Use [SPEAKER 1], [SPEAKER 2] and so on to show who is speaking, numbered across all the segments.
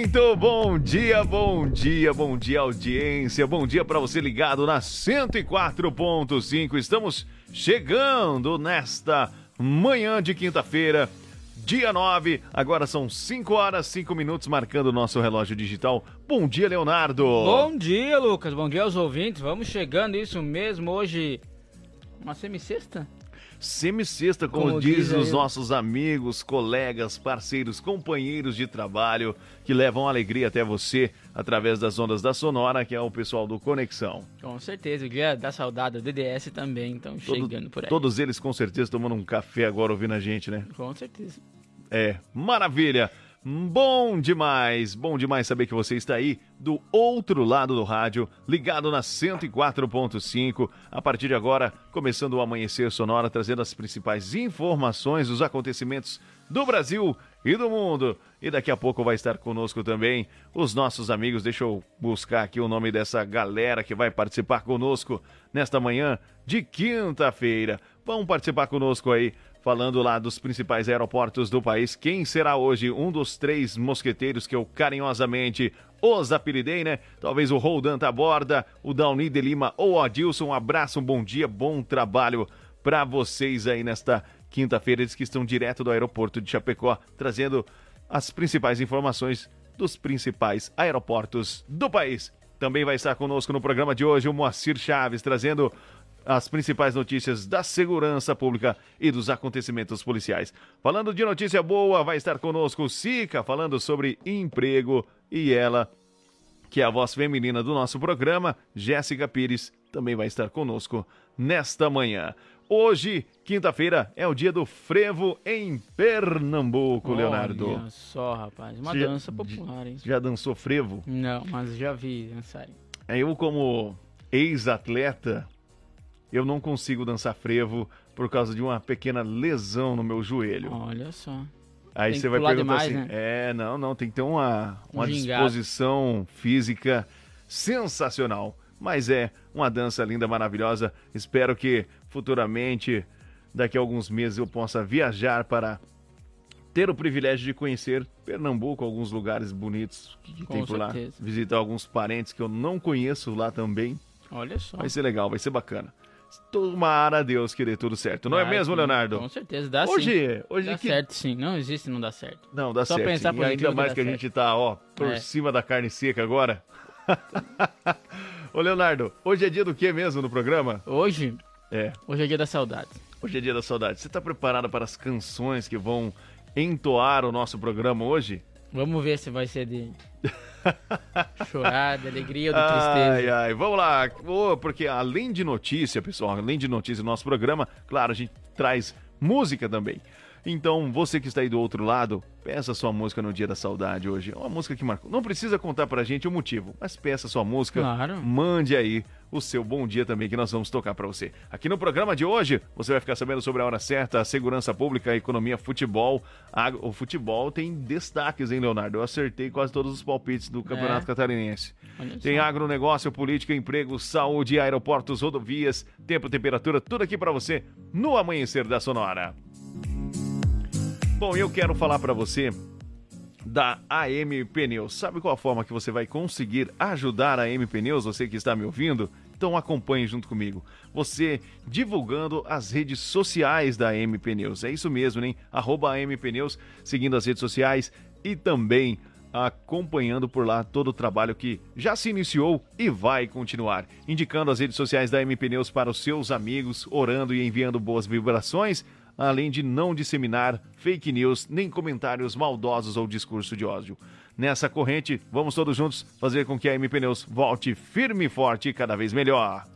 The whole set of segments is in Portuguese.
[SPEAKER 1] Muito bom dia, bom dia, bom dia, audiência. Bom dia para você ligado na 104.5. Estamos chegando nesta manhã de quinta-feira, dia 9. Agora são 5 horas, 5 minutos, marcando o nosso relógio digital. Bom dia, Leonardo.
[SPEAKER 2] Bom dia, Lucas. Bom dia aos ouvintes. Vamos chegando, isso mesmo. Hoje, uma semicesta?
[SPEAKER 1] Semicesta, como, como diz, diz os nossos amigos, colegas, parceiros, companheiros de trabalho que levam alegria até você através das ondas da Sonora, que é o pessoal do Conexão.
[SPEAKER 2] Com certeza, o dia da saudade, o DDS também, então chegando por aí.
[SPEAKER 1] Todos eles com certeza tomando um café agora ouvindo a gente, né?
[SPEAKER 2] Com certeza.
[SPEAKER 1] É, maravilha! Bom demais, bom demais saber que você está aí do outro lado do rádio, ligado na 104.5. A partir de agora, começando o Amanhecer Sonora, trazendo as principais informações dos acontecimentos do Brasil e do mundo. E daqui a pouco vai estar conosco também os nossos amigos. Deixa eu buscar aqui o nome dessa galera que vai participar conosco nesta manhã de quinta-feira. Vão participar conosco aí falando lá dos principais aeroportos do país. Quem será hoje um dos três mosqueteiros que eu carinhosamente os apelidei, né? Talvez o Roldan Taborda, o Downy de Lima ou o Adilson. Um abraço, um bom dia, bom trabalho para vocês aí nesta quinta-feira. Eles que estão direto do aeroporto de Chapecó, trazendo as principais informações dos principais aeroportos do país. Também vai estar conosco no programa de hoje o Moacir Chaves, trazendo as principais notícias da segurança pública e dos acontecimentos policiais. Falando de notícia boa, vai estar conosco Sica, falando sobre emprego e ela, que é a voz feminina do nosso programa, Jéssica Pires, também vai estar conosco nesta manhã. Hoje, quinta-feira, é o dia do frevo em Pernambuco, Olha Leonardo.
[SPEAKER 2] Só, rapaz, uma já, dança popular, hein?
[SPEAKER 1] Já dançou frevo?
[SPEAKER 2] Não, mas já vi dançarem.
[SPEAKER 1] Eu, como ex-atleta, eu não consigo dançar frevo por causa de uma pequena lesão no meu joelho.
[SPEAKER 2] Olha só.
[SPEAKER 1] Aí você vai perguntar demais, assim, né? é, não, não, tem que ter uma, uma um disposição física sensacional. Mas é uma dança linda, maravilhosa. Espero que futuramente, daqui a alguns meses, eu possa viajar para ter o privilégio de conhecer Pernambuco, alguns lugares bonitos que, que tem por certeza. lá. Visitar alguns parentes que eu não conheço lá também.
[SPEAKER 2] Olha só.
[SPEAKER 1] Vai ser legal, vai ser bacana. Tomara Deus querer tudo certo. Não é mesmo, Leonardo?
[SPEAKER 2] Com certeza, dá
[SPEAKER 1] hoje,
[SPEAKER 2] sim.
[SPEAKER 1] Hoje
[SPEAKER 2] dá
[SPEAKER 1] que...
[SPEAKER 2] certo sim. Não existe não dá certo.
[SPEAKER 1] Não, dá Só certo. Pensar e ainda mais que, que a gente tá, ó, por é. cima da carne seca agora. Ô, Leonardo, hoje é dia do que mesmo no programa?
[SPEAKER 2] Hoje?
[SPEAKER 1] É.
[SPEAKER 2] Hoje é dia da saudade.
[SPEAKER 1] Hoje é dia da saudade. Você tá preparado para as canções que vão entoar o nosso programa hoje?
[SPEAKER 2] Vamos ver se vai ser de chorar, de alegria ou de tristeza.
[SPEAKER 1] Ai, ai, vamos lá. Oh, porque além de notícia, pessoal, além de notícia do nosso programa, claro, a gente traz música também. Então, você que está aí do outro lado, peça sua música no Dia da Saudade hoje. É uma música que marcou. Não precisa contar pra gente o motivo, mas peça sua música.
[SPEAKER 2] Claro.
[SPEAKER 1] Mande aí o seu bom dia também que nós vamos tocar para você. Aqui no programa de hoje, você vai ficar sabendo sobre a hora certa, a segurança pública, a economia, futebol. A, o futebol tem destaques, hein, Leonardo? Eu acertei quase todos os palpites do Campeonato é. Catarinense. Tem agronegócio, política, emprego, saúde, aeroportos, rodovias, tempo, temperatura, tudo aqui para você no amanhecer da Sonora. Bom, eu quero falar para você da AM Pneus. Sabe qual a forma que você vai conseguir ajudar a AM Pneus, você que está me ouvindo? Então acompanhe junto comigo. Você divulgando as redes sociais da AM Pneus. É isso mesmo, hein? Arroba AM Pneus, seguindo as redes sociais e também acompanhando por lá todo o trabalho que já se iniciou e vai continuar. Indicando as redes sociais da AM Pneus para os seus amigos, orando e enviando boas vibrações além de não disseminar fake news nem comentários maldosos ou discurso de ódio. Nessa corrente, vamos todos juntos fazer com que a MP News volte firme e forte cada vez melhor.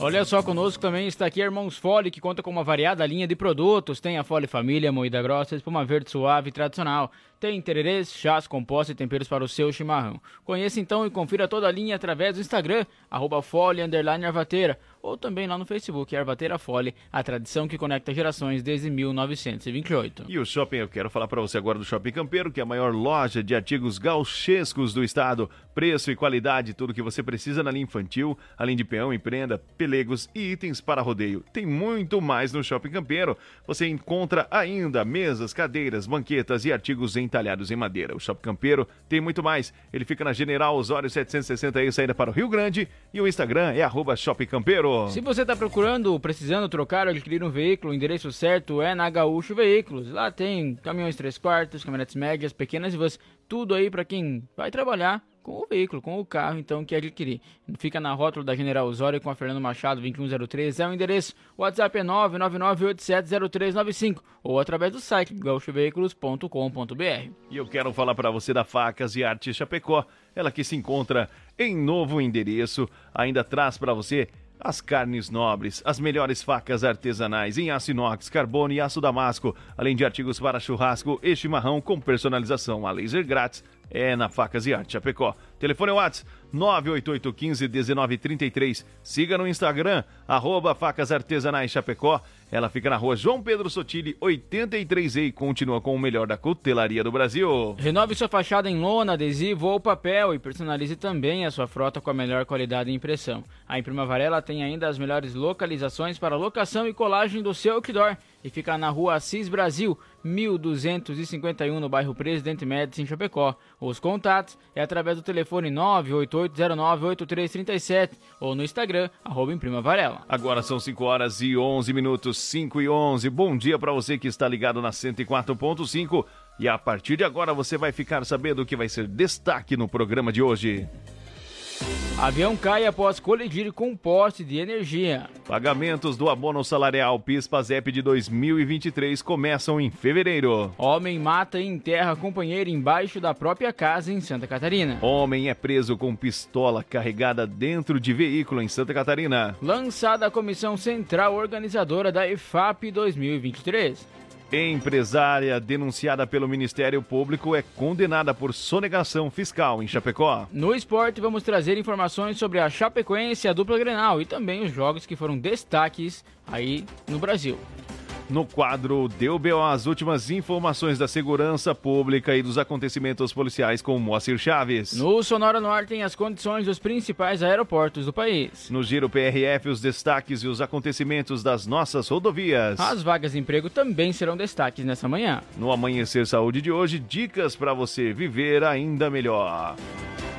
[SPEAKER 2] Olha só, conosco também está aqui Irmãos Fole, que conta com uma variada linha de produtos. Tem a Fole Família, moída grossa, espuma verde suave e tradicional. Tem tererês, chás, compostos e temperos para o seu chimarrão. Conheça então e confira toda a linha através do Instagram, arroba Arvateira, ou também lá no Facebook, Arvateira Fole, a tradição que conecta gerações desde 1928.
[SPEAKER 1] E o shopping, eu quero falar para você agora do Shopping Campeiro, que é a maior loja de artigos gauchescos do estado. Preço e qualidade, tudo que você precisa na linha infantil, além de peão e prenda, pelegos e itens para rodeio. Tem muito mais no Shopping Campeiro. Você encontra ainda mesas, cadeiras, banquetas e artigos entalhados em madeira. O Shopping Campeiro tem muito mais. Ele fica na General Osório 760 aí, saída para o Rio Grande. E o Instagram é Shopping Campeiro.
[SPEAKER 2] Se você está procurando, precisando trocar ou adquirir um veículo, o endereço certo é na Gaúcho Veículos. Lá tem caminhões 3 quartos, caminhonetes médias, pequenas e vans, tudo aí para quem vai trabalhar com o veículo, com o carro, então, que adquirir. Fica na rótula da General Osório com a Fernando Machado 2103, é o endereço. WhatsApp é 999870395 ou através do site gaúchoveículos.com.br.
[SPEAKER 1] E eu quero falar para você da Facas e Arte Chapecó, ela que se encontra em novo endereço, ainda traz para você as carnes nobres, as melhores facas artesanais em aço inox, carbono e aço damasco, além de artigos para churrasco e chimarrão com personalização a laser grátis é na Facas e Arte Chapecó. Telefone WhatsApp 988151933. Siga no Instagram, arroba Facas Artesanais Chapecó. Ela fica na rua João Pedro Sotile, 83E e continua com o melhor da cutelaria do Brasil.
[SPEAKER 2] Renove sua fachada em lona, adesivo ou papel e personalize também a sua frota com a melhor qualidade de impressão. A Imprima Varela tem ainda as melhores localizações para locação e colagem do seu outdoor e fica na rua Assis Brasil, 1251 no bairro Presidente Médici em Chapecó. Os contatos é através do telefone 988098337 ou no Instagram, arroba Imprima Varela.
[SPEAKER 1] Agora são 5 horas e 11 minutos, 5 e 11. Bom dia para você que está ligado na 104.5 e a partir de agora você vai ficar sabendo o que vai ser destaque no programa de hoje.
[SPEAKER 2] Avião cai após colidir com poste de energia.
[SPEAKER 1] Pagamentos do abono salarial PIS-PASEP de 2023 começam em fevereiro.
[SPEAKER 2] Homem mata e enterra companheiro embaixo da própria casa em Santa Catarina.
[SPEAKER 1] Homem é preso com pistola carregada dentro de veículo em Santa Catarina.
[SPEAKER 2] Lançada a comissão central organizadora da EFAP 2023.
[SPEAKER 1] Empresária denunciada pelo Ministério Público é condenada por sonegação fiscal em Chapecó.
[SPEAKER 2] No esporte, vamos trazer informações sobre a Chapecoense a dupla Grenal e também os jogos que foram destaques aí no Brasil.
[SPEAKER 1] No quadro Deu B.O. as últimas informações da segurança pública e dos acontecimentos policiais com Moacir Chaves.
[SPEAKER 2] No Sonora Norte tem as condições dos principais aeroportos do país.
[SPEAKER 1] No Giro PRF, os destaques e os acontecimentos das nossas rodovias.
[SPEAKER 2] As vagas de emprego também serão destaques nessa manhã.
[SPEAKER 1] No Amanhecer Saúde de hoje, dicas para você viver ainda melhor.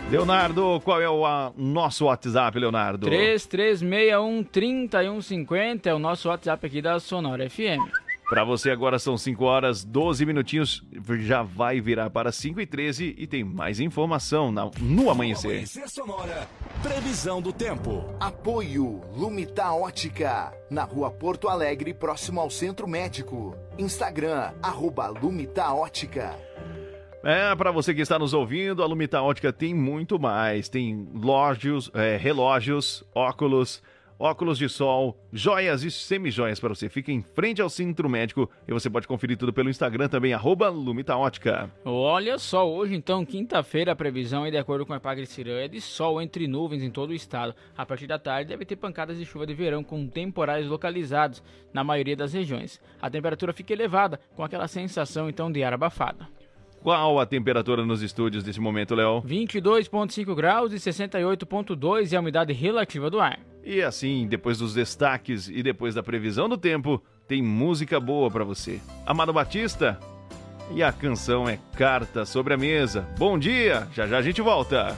[SPEAKER 1] Leonardo, qual é o a, nosso WhatsApp, Leonardo?
[SPEAKER 2] 3361-3150 é o nosso WhatsApp aqui da Sonora FM.
[SPEAKER 1] Para você agora são 5 horas 12 minutinhos, já vai virar para 5 e 13 e tem mais informação na, no amanhecer. Amanhecer Sonora,
[SPEAKER 3] previsão do tempo.
[SPEAKER 4] Apoio Lumita Ótica, na rua Porto Alegre, próximo ao Centro Médico. Instagram, arroba Lumita Ótica.
[SPEAKER 1] É, para você que está nos ouvindo, a Lumita Ótica tem muito mais. Tem lógios, é, relógios, óculos, óculos de sol, joias e semijoias para você. Fica em frente ao centro médico e você pode conferir tudo pelo Instagram também, arroba Lumita Ótica.
[SPEAKER 2] Olha só, hoje então, quinta-feira, a previsão é de acordo com a Epagre Cirã é de sol entre nuvens em todo o estado. A partir da tarde deve ter pancadas de chuva de verão com temporais localizados na maioria das regiões. A temperatura fica elevada, com aquela sensação então de ar abafado.
[SPEAKER 1] Qual a temperatura nos estúdios nesse momento, Léo?
[SPEAKER 2] 22,5 graus e 68,2 é a umidade relativa do ar.
[SPEAKER 1] E assim, depois dos destaques e depois da previsão do tempo, tem música boa para você. Amado Batista, e a canção é Carta sobre a Mesa. Bom dia, já já a gente volta.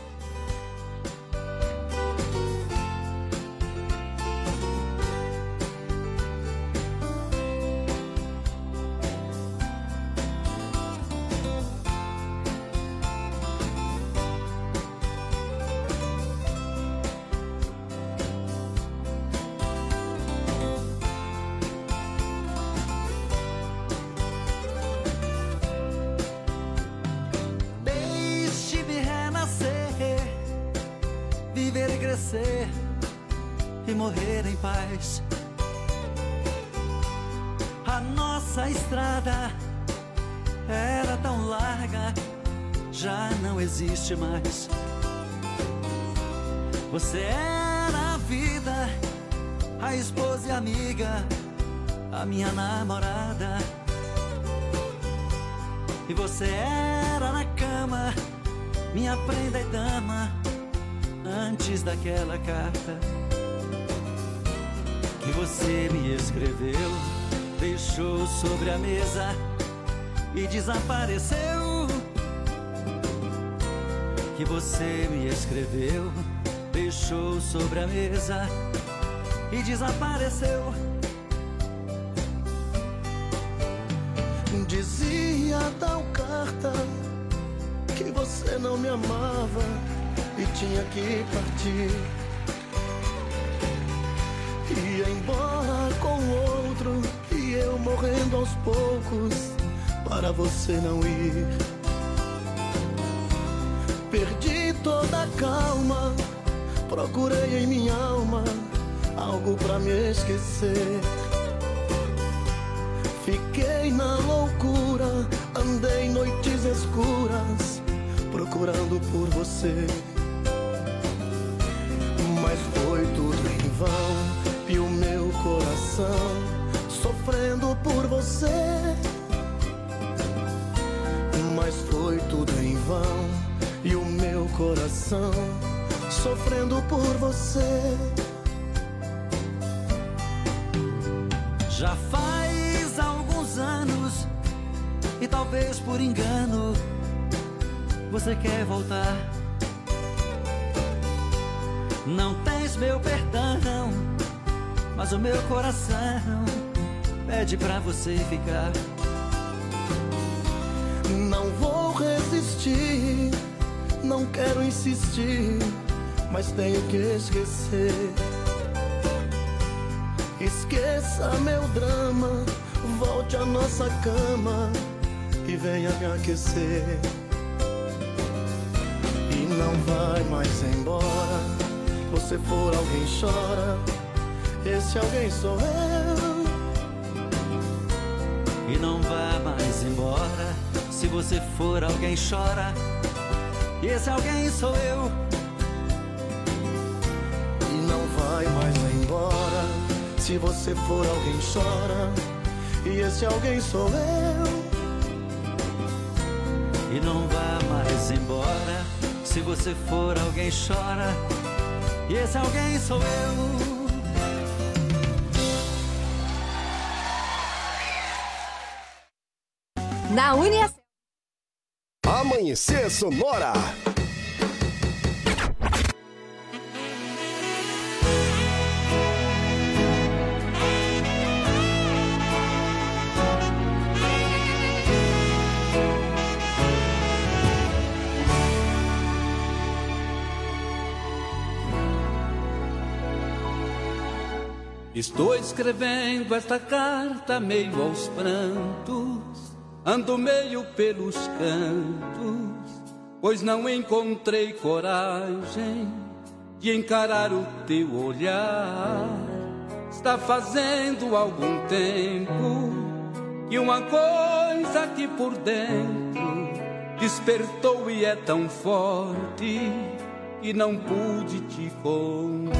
[SPEAKER 5] E desapareceu. Que você me escreveu, deixou sobre a mesa e desapareceu.
[SPEAKER 6] Dizia tal carta que você não me amava e tinha que partir. Ia embora com outro e eu morrendo aos poucos para você não ir. Perdi toda a calma, procurei em minha alma algo para me esquecer. Fiquei na loucura, andei noites escuras, procurando por você. Mas foi tudo em vão, e o meu coração sofrendo por você foi tudo em vão. E o meu coração sofrendo por você.
[SPEAKER 5] Já faz alguns anos, e talvez por engano, você quer voltar. Não tens meu perdão, mas o meu coração pede pra você ficar.
[SPEAKER 6] Não vou não quero insistir, mas tenho que esquecer. Esqueça meu drama, volte à nossa cama e venha me aquecer. E não vai mais embora, você for alguém chora, esse alguém sou eu.
[SPEAKER 5] E não vá mais embora. Se você for alguém chora. Esse alguém sou eu.
[SPEAKER 6] E não vai mais embora. Se você for alguém chora. E esse alguém sou eu.
[SPEAKER 5] E não vá mais embora. Se você for alguém chora. E esse alguém sou eu.
[SPEAKER 7] Na Unia
[SPEAKER 8] Amanhecer Sonora.
[SPEAKER 9] Estou escrevendo esta carta meio aos prantos Ando meio pelos cantos, pois não encontrei coragem de encarar o teu olhar. Está fazendo algum tempo que uma coisa aqui por dentro despertou e é tão forte que não pude te contar.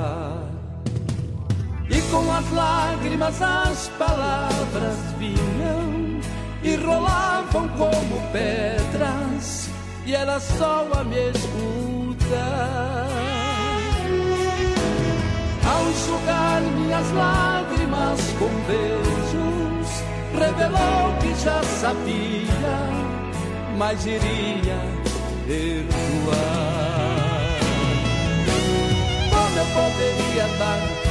[SPEAKER 9] Com as lágrimas as palavras vinham e rolavam como pedras, e era só a me escutar. Ao enxugar minhas lágrimas com beijos, revelou que já sabia, mas iria perdoar. Como eu poderia dar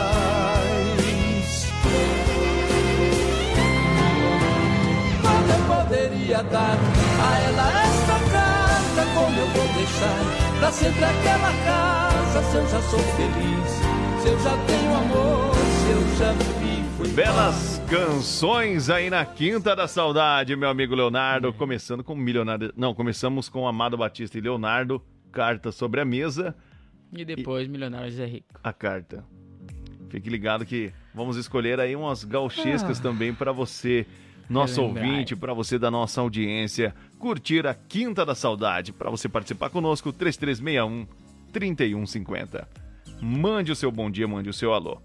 [SPEAKER 9] A ela esta carta? Como eu vou deixar pra sempre aquela casa? Se eu já sou feliz, se eu já tenho amor, se eu já
[SPEAKER 1] Belas canções aí na Quinta da Saudade, meu amigo Leonardo. Começando com Milionário. Não, começamos com Amado Batista e Leonardo. Carta sobre a mesa.
[SPEAKER 2] E depois Milionários é Rico.
[SPEAKER 1] A carta. Fique ligado que vamos escolher aí umas gauchescas também para você, nosso
[SPEAKER 2] Relembrar.
[SPEAKER 1] ouvinte, para você da nossa audiência, curtir a Quinta da Saudade. Para você participar conosco, 3361 3150. Mande o seu bom dia, mande o seu alô.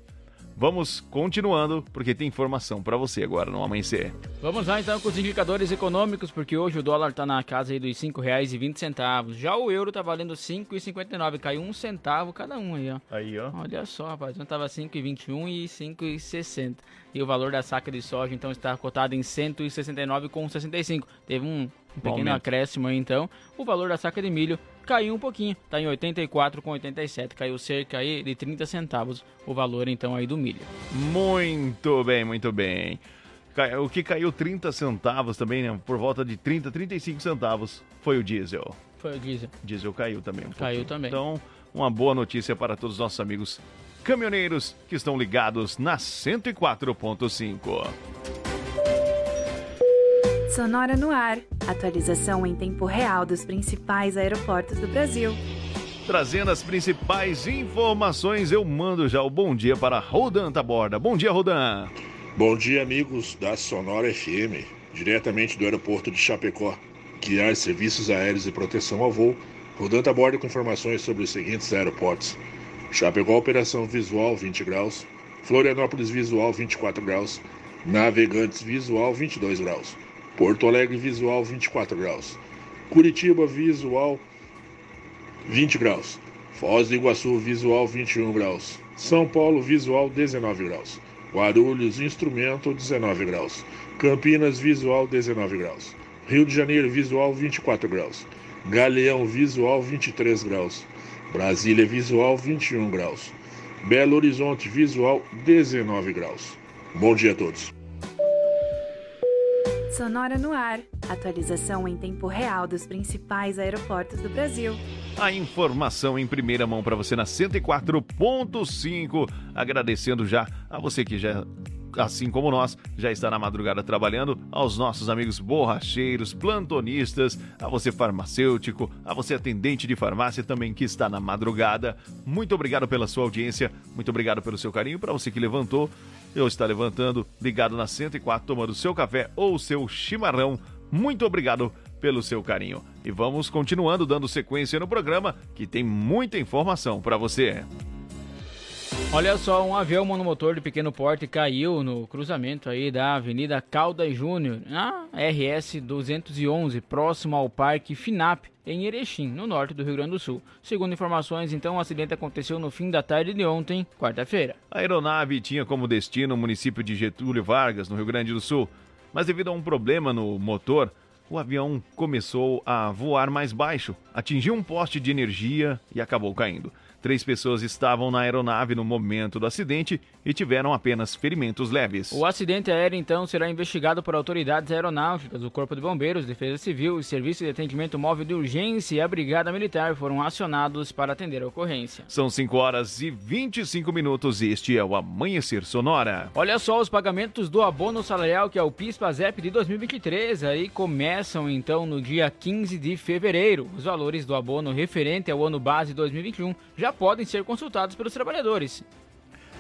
[SPEAKER 1] Vamos continuando, porque tem informação para você agora no amanhecer.
[SPEAKER 2] Vamos lá então com os indicadores econômicos, porque hoje o dólar está na casa aí dos R$ 5,20. Já o euro tá valendo R$ 5,59, caiu um centavo cada um aí, ó.
[SPEAKER 1] Aí, ó.
[SPEAKER 2] Olha só, rapaz, um tava 5,21 e 5,60. E o valor da saca de soja então está cotado em 169,65. Teve um, um pequeno
[SPEAKER 1] aumento.
[SPEAKER 2] acréscimo aí então. O valor da saca de milho caiu um pouquinho, tá em 84,87, caiu cerca aí de 30 centavos o valor então aí do milho.
[SPEAKER 1] Muito bem, muito bem. O que caiu 30 centavos também, né? Por volta de 30, 35 centavos foi o diesel.
[SPEAKER 2] Foi o diesel.
[SPEAKER 1] Diesel caiu também. Um
[SPEAKER 2] Caiu
[SPEAKER 1] pouquinho.
[SPEAKER 2] também.
[SPEAKER 1] Então, uma boa notícia para todos os nossos amigos caminhoneiros que estão ligados na 104.5.
[SPEAKER 10] Sonora no ar. Atualização em tempo real dos principais aeroportos do Brasil.
[SPEAKER 1] Trazendo as principais informações, eu mando já o bom dia para Rodan Taborda. Bom dia, Rodan.
[SPEAKER 11] Bom dia, amigos da Sonora FM, diretamente do aeroporto de Chapecó. Guiar serviços aéreos e proteção ao voo, rodando a bordo com informações sobre os seguintes aeroportos: Chapecó, operação visual 20 graus, Florianópolis, visual 24 graus, Navegantes, visual 22 graus, Porto Alegre, visual 24 graus, Curitiba, visual 20 graus, Foz do Iguaçu, visual 21 graus, São Paulo, visual 19 graus, Guarulhos, instrumento 19 graus, Campinas, visual 19 graus, Rio de Janeiro, visual 24 graus, Galeão, visual 23 graus, Brasília, visual 21 graus, Belo Horizonte, visual 19 graus. Bom dia a todos.
[SPEAKER 10] Sonora no ar. Atualização em tempo real dos principais aeroportos do Brasil.
[SPEAKER 1] A informação em primeira mão para você na 104.5. Agradecendo já a você que já, assim como nós, já está na madrugada trabalhando, aos nossos amigos borracheiros, plantonistas, a você farmacêutico, a você atendente de farmácia também que está na madrugada. Muito obrigado pela sua audiência, muito obrigado pelo seu carinho. Para você que levantou, eu está levantando, ligado na 104, tomando seu café ou seu chimarrão. Muito obrigado pelo seu carinho. E vamos continuando dando sequência no programa, que tem muita informação para você.
[SPEAKER 2] Olha só, um avião monomotor de pequeno porte caiu no cruzamento aí da Avenida Caldas Júnior, na RS 211, próximo ao Parque Finap, em Erechim, no norte do Rio Grande do Sul. Segundo informações, então, o acidente aconteceu no fim da tarde de ontem, quarta-feira.
[SPEAKER 1] A aeronave tinha como destino o município de Getúlio Vargas, no Rio Grande do Sul, mas devido a um problema no motor, o avião começou a voar mais baixo, atingiu um poste de energia e acabou caindo. Três pessoas estavam na aeronave no momento do acidente e tiveram apenas ferimentos leves.
[SPEAKER 2] O acidente aéreo, então, será investigado por autoridades aeronáuticas, o Corpo de Bombeiros, Defesa Civil, o Serviço de Atendimento Móvel de Urgência e a Brigada Militar foram acionados para atender a ocorrência.
[SPEAKER 1] São 5 horas e 25 minutos e este é o Amanhecer Sonora.
[SPEAKER 2] Olha só os pagamentos do abono salarial, que é o PIS-PASEP de 2023, aí começam então no dia 15 de fevereiro. Os valores do abono referente ao ano base 2021 já podem ser consultados pelos trabalhadores.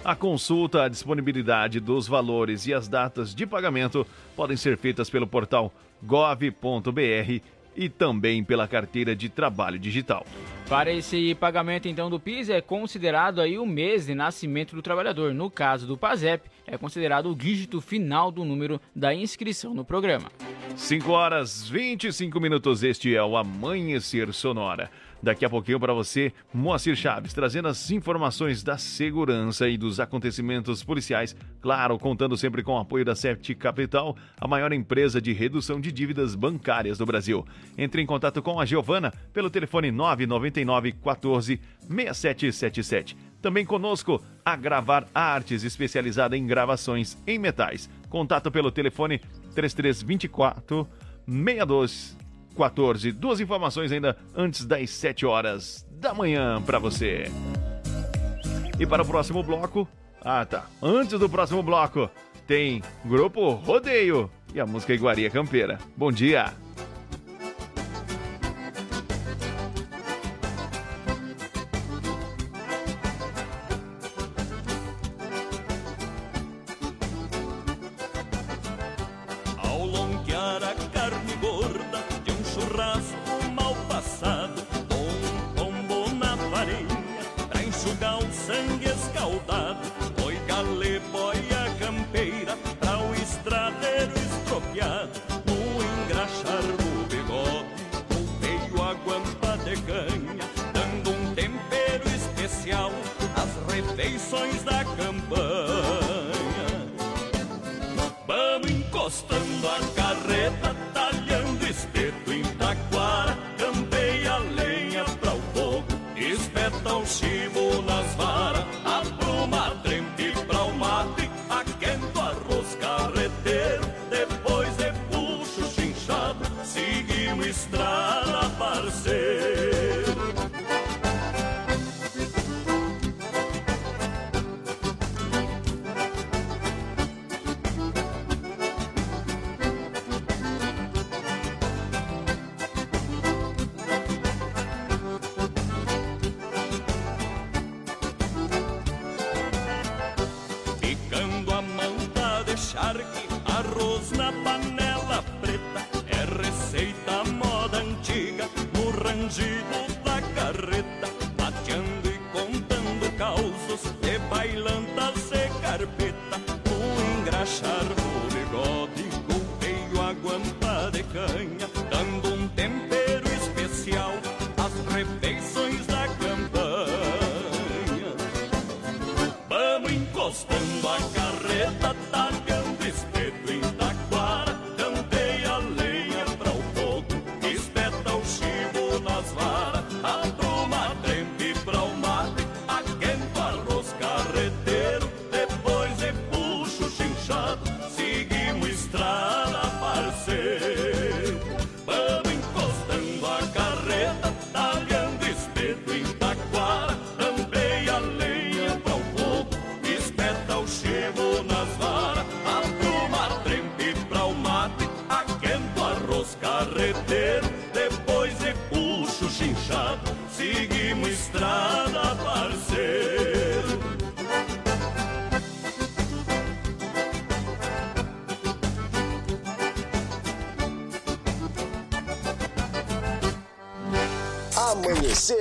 [SPEAKER 1] A consulta, a disponibilidade dos valores e as datas de pagamento podem ser feitas pelo portal gov.br e também pela carteira de trabalho digital.
[SPEAKER 2] Para esse pagamento então do PIS é considerado aí o mês de nascimento do trabalhador. No caso do PASEP, é considerado o dígito final do número da inscrição no programa.
[SPEAKER 1] 5 horas 25 minutos, este é o Amanhecer Sonora. Daqui a pouquinho para você, Moacir Chaves, trazendo as informações da segurança e dos acontecimentos policiais, claro, contando sempre com o apoio da Sete Capital, a maior empresa de redução de dívidas bancárias do Brasil. Entre em contato com a Giovana pelo telefone 999 14 6777. Também conosco a Gravar Artes, especializada em gravações em metais. Contato pelo telefone 3324 62 14. Duas informações ainda antes das 7 horas da manhã para você. E para o próximo bloco. Ah, tá. Antes do próximo bloco, tem Grupo Rodeio e a música Iguaria Campeira. Bom dia!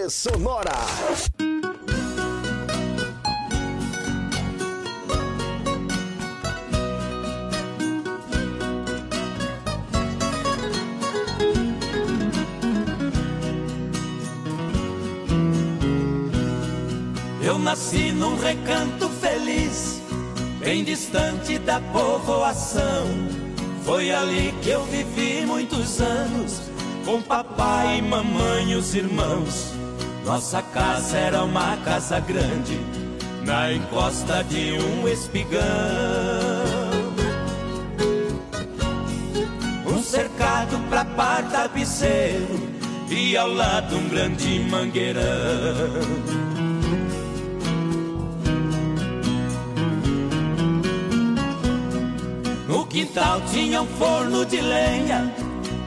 [SPEAKER 8] Sonora.
[SPEAKER 12] Eu nasci num recanto feliz, bem distante da povoação. Foi ali que eu vivi muitos anos, com papai mamãe e os irmãos
[SPEAKER 5] Nossa casa era uma casa grande, na encosta de um espigão. Um cercado pra par tapeceiro e ao lado um grande mangueirão. No quintal tinha um forno de lenha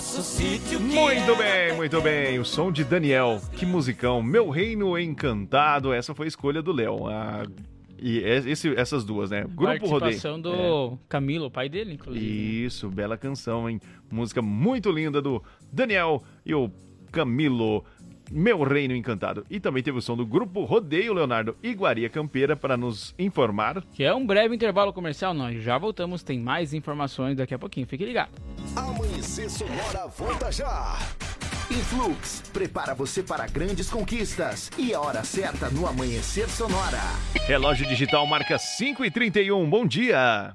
[SPEAKER 5] Nosso sítio
[SPEAKER 1] Muito
[SPEAKER 5] era
[SPEAKER 1] bem, muito bem. O som de Daniel. Que musicão. Meu Reino Encantado. Essa foi a escolha do Léo. Ah, e esse- essas duas, né? Grupo Rodeio.
[SPEAKER 2] Participação do Camilo, o pai dele, inclusive.
[SPEAKER 1] Isso, bela canção, hein? Música muito linda do Daniel e o Camilo. Meu Reino Encantado. E também teve o som do Grupo Rodeio Leonardo Iguaria Campeira para nos informar.
[SPEAKER 2] Que é um breve intervalo comercial, nós já voltamos, tem mais informações daqui a pouquinho, fique ligado.
[SPEAKER 8] Amanhecer Sonora volta já.
[SPEAKER 4] Influx prepara você para grandes conquistas e a hora certa no Amanhecer Sonora.
[SPEAKER 1] Relógio digital marca 5 e 31 Bom dia!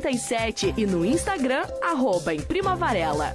[SPEAKER 13] 988098337 e no Instagram, arroba em Prima Varela.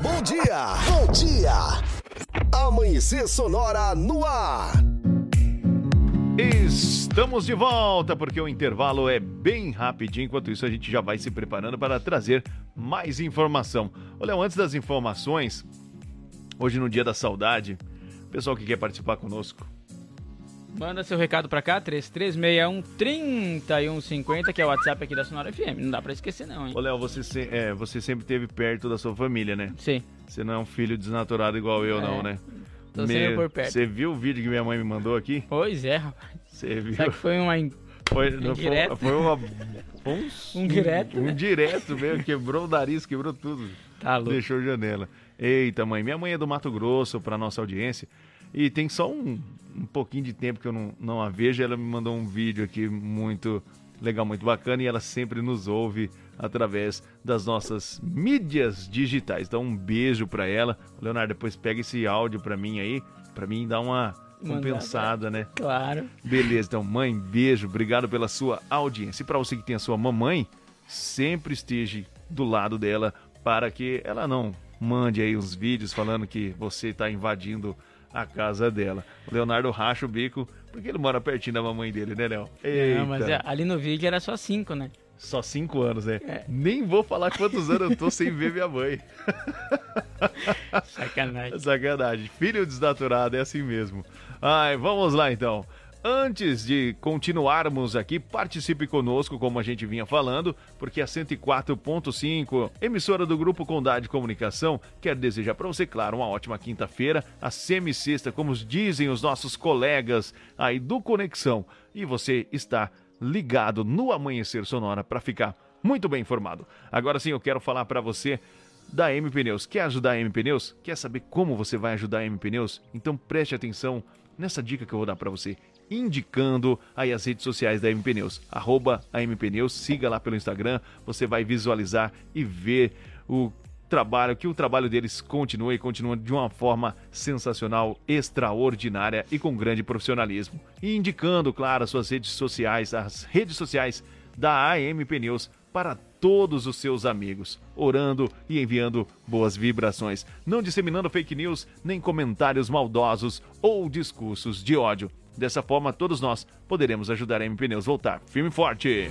[SPEAKER 8] Bom dia, bom dia. Amanhecer Sonora no ar.
[SPEAKER 1] Estamos de volta porque o intervalo é bem rapidinho. Enquanto isso, a gente já vai se preparando para trazer mais informação. Olha, antes das informações, hoje no Dia da Saudade, pessoal que quer participar conosco,
[SPEAKER 2] Manda seu recado pra cá, 3361-3150, que é o WhatsApp aqui da Sonora FM. Não dá pra esquecer, não, hein?
[SPEAKER 1] Ô, Léo, você, se- é, você sempre esteve perto da sua família, né?
[SPEAKER 2] Sim.
[SPEAKER 1] Você não é um filho desnaturado igual eu,
[SPEAKER 2] É,
[SPEAKER 1] não, né?
[SPEAKER 2] tô sempre por perto.
[SPEAKER 1] Você viu o vídeo que minha mãe me mandou aqui?
[SPEAKER 2] Pois é, rapaz.
[SPEAKER 1] Você viu?
[SPEAKER 2] Será que foi uma.
[SPEAKER 1] Foi, não, foi, uma, foi um,
[SPEAKER 2] Um direto,
[SPEAKER 1] Um,
[SPEAKER 2] né?
[SPEAKER 1] direto mesmo, quebrou o nariz, quebrou tudo.
[SPEAKER 2] Tá louco.
[SPEAKER 1] Deixou janela. Eita, mãe, minha mãe é do Mato Grosso, pra nossa audiência. E tem só um, um pouquinho de tempo que eu não, não a vejo. Ela me mandou um vídeo aqui muito legal, muito bacana. E ela sempre nos ouve através das nossas mídias digitais. Então, um beijo pra ela. Leonardo, depois pega esse áudio pra mim aí, pra mim dar uma compensada, né?
[SPEAKER 2] Claro.
[SPEAKER 1] Beleza, então, mãe, beijo, obrigado pela sua audiência. E para você que tem a sua mamãe, sempre esteja do lado dela para que ela não mande aí uns vídeos falando que você está invadindo a casa dela. O Leonardo racha o bico porque ele mora pertinho da mamãe dele, né, Léo?
[SPEAKER 2] Não, mas é, ali no vídeo era só cinco, né?
[SPEAKER 1] Só cinco anos, né? Nem vou falar quantos anos eu tô sem ver minha mãe.
[SPEAKER 2] Sacanagem.
[SPEAKER 1] Sacanagem. Filho desnaturado, é assim mesmo. Ai, vamos lá então. Antes de continuarmos aqui, participe conosco, como a gente vinha falando, porque a 104.5, emissora do Grupo Condade Comunicação, quer desejar para você, claro, uma ótima quinta-feira, a semi-sexta, como dizem os nossos colegas aí do Conexão. E você está ligado no Amanhecer Sonora para ficar muito bem informado. Agora sim, eu quero falar para você da M Pneus. Quer ajudar a M Pneus? Quer saber como você vai ajudar a M Pneus? Então preste atenção nessa dica que eu vou dar para você, indicando aí as redes sociais da M Pneus, arroba a M Pneus, siga lá pelo Instagram, você vai visualizar e ver o trabalho, que o trabalho deles continua e continua de uma forma sensacional, extraordinária e com grande profissionalismo. E indicando, claro, as suas redes sociais, as redes sociais da AM Pneus para todos os seus amigos, orando e enviando boas vibrações, não disseminando fake news nem comentários maldosos ou discursos de ódio. Dessa forma, todos nós poderemos ajudar a M Pneus voltar firme e forte.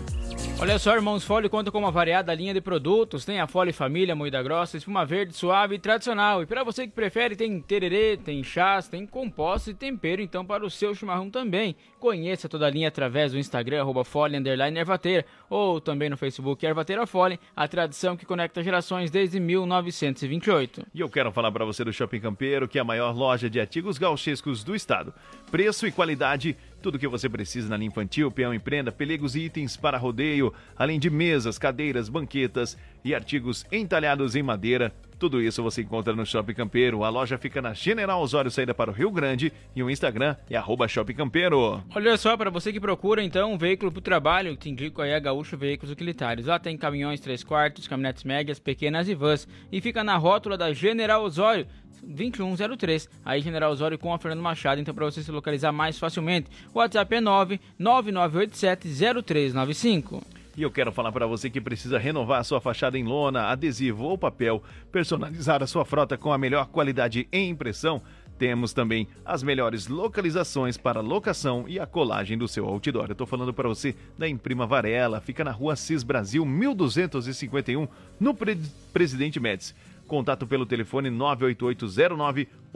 [SPEAKER 2] Olha só, Irmãos Fole conta com uma variada linha de produtos. Tem a Fole Família, moída grossa, espuma verde, suave e tradicional. E para você que prefere, tem tererê, tem chás, tem compostos e tempero, então para o seu chimarrão também. Conheça toda a linha através do Instagram, arroba Fole, Ervateira, ou também no Facebook Ervateira Fole, a tradição que conecta gerações desde 1928.
[SPEAKER 1] E eu quero falar para você do Shopping Campeiro, que é a maior loja de artigos gauchescos do estado. Preço e qualidade, tudo que você precisa na linha infantil, peão e prenda, pelegos e itens para rodeio, além de mesas, cadeiras, banquetas e artigos entalhados em madeira. Tudo isso você encontra no Shopping Campeiro. A loja fica na General Osório, saída para o Rio Grande, e o Instagram é Shopping Campeiro.
[SPEAKER 2] Olha só, para você que procura então um veículo para o trabalho, te indico aí a Gaúcho Veículos Utilitários. Lá tem caminhões 3 quartos, caminhonetes médias, pequenas e vans. E fica na rótula da General Osório. 2103, aí General Osório com a Fernando Machado, então para você se localizar mais facilmente. O WhatsApp é 999870395.
[SPEAKER 1] E eu quero falar para você que precisa renovar sua fachada em lona, adesivo ou papel, personalizar a sua frota com a melhor qualidade em impressão. Temos também as melhores localizações para locação e a colagem do seu outdoor. Eu estou falando para você da Imprima Varela, fica na rua Cis Brasil 1251, no Pre Presidente Médici. Contato pelo telefone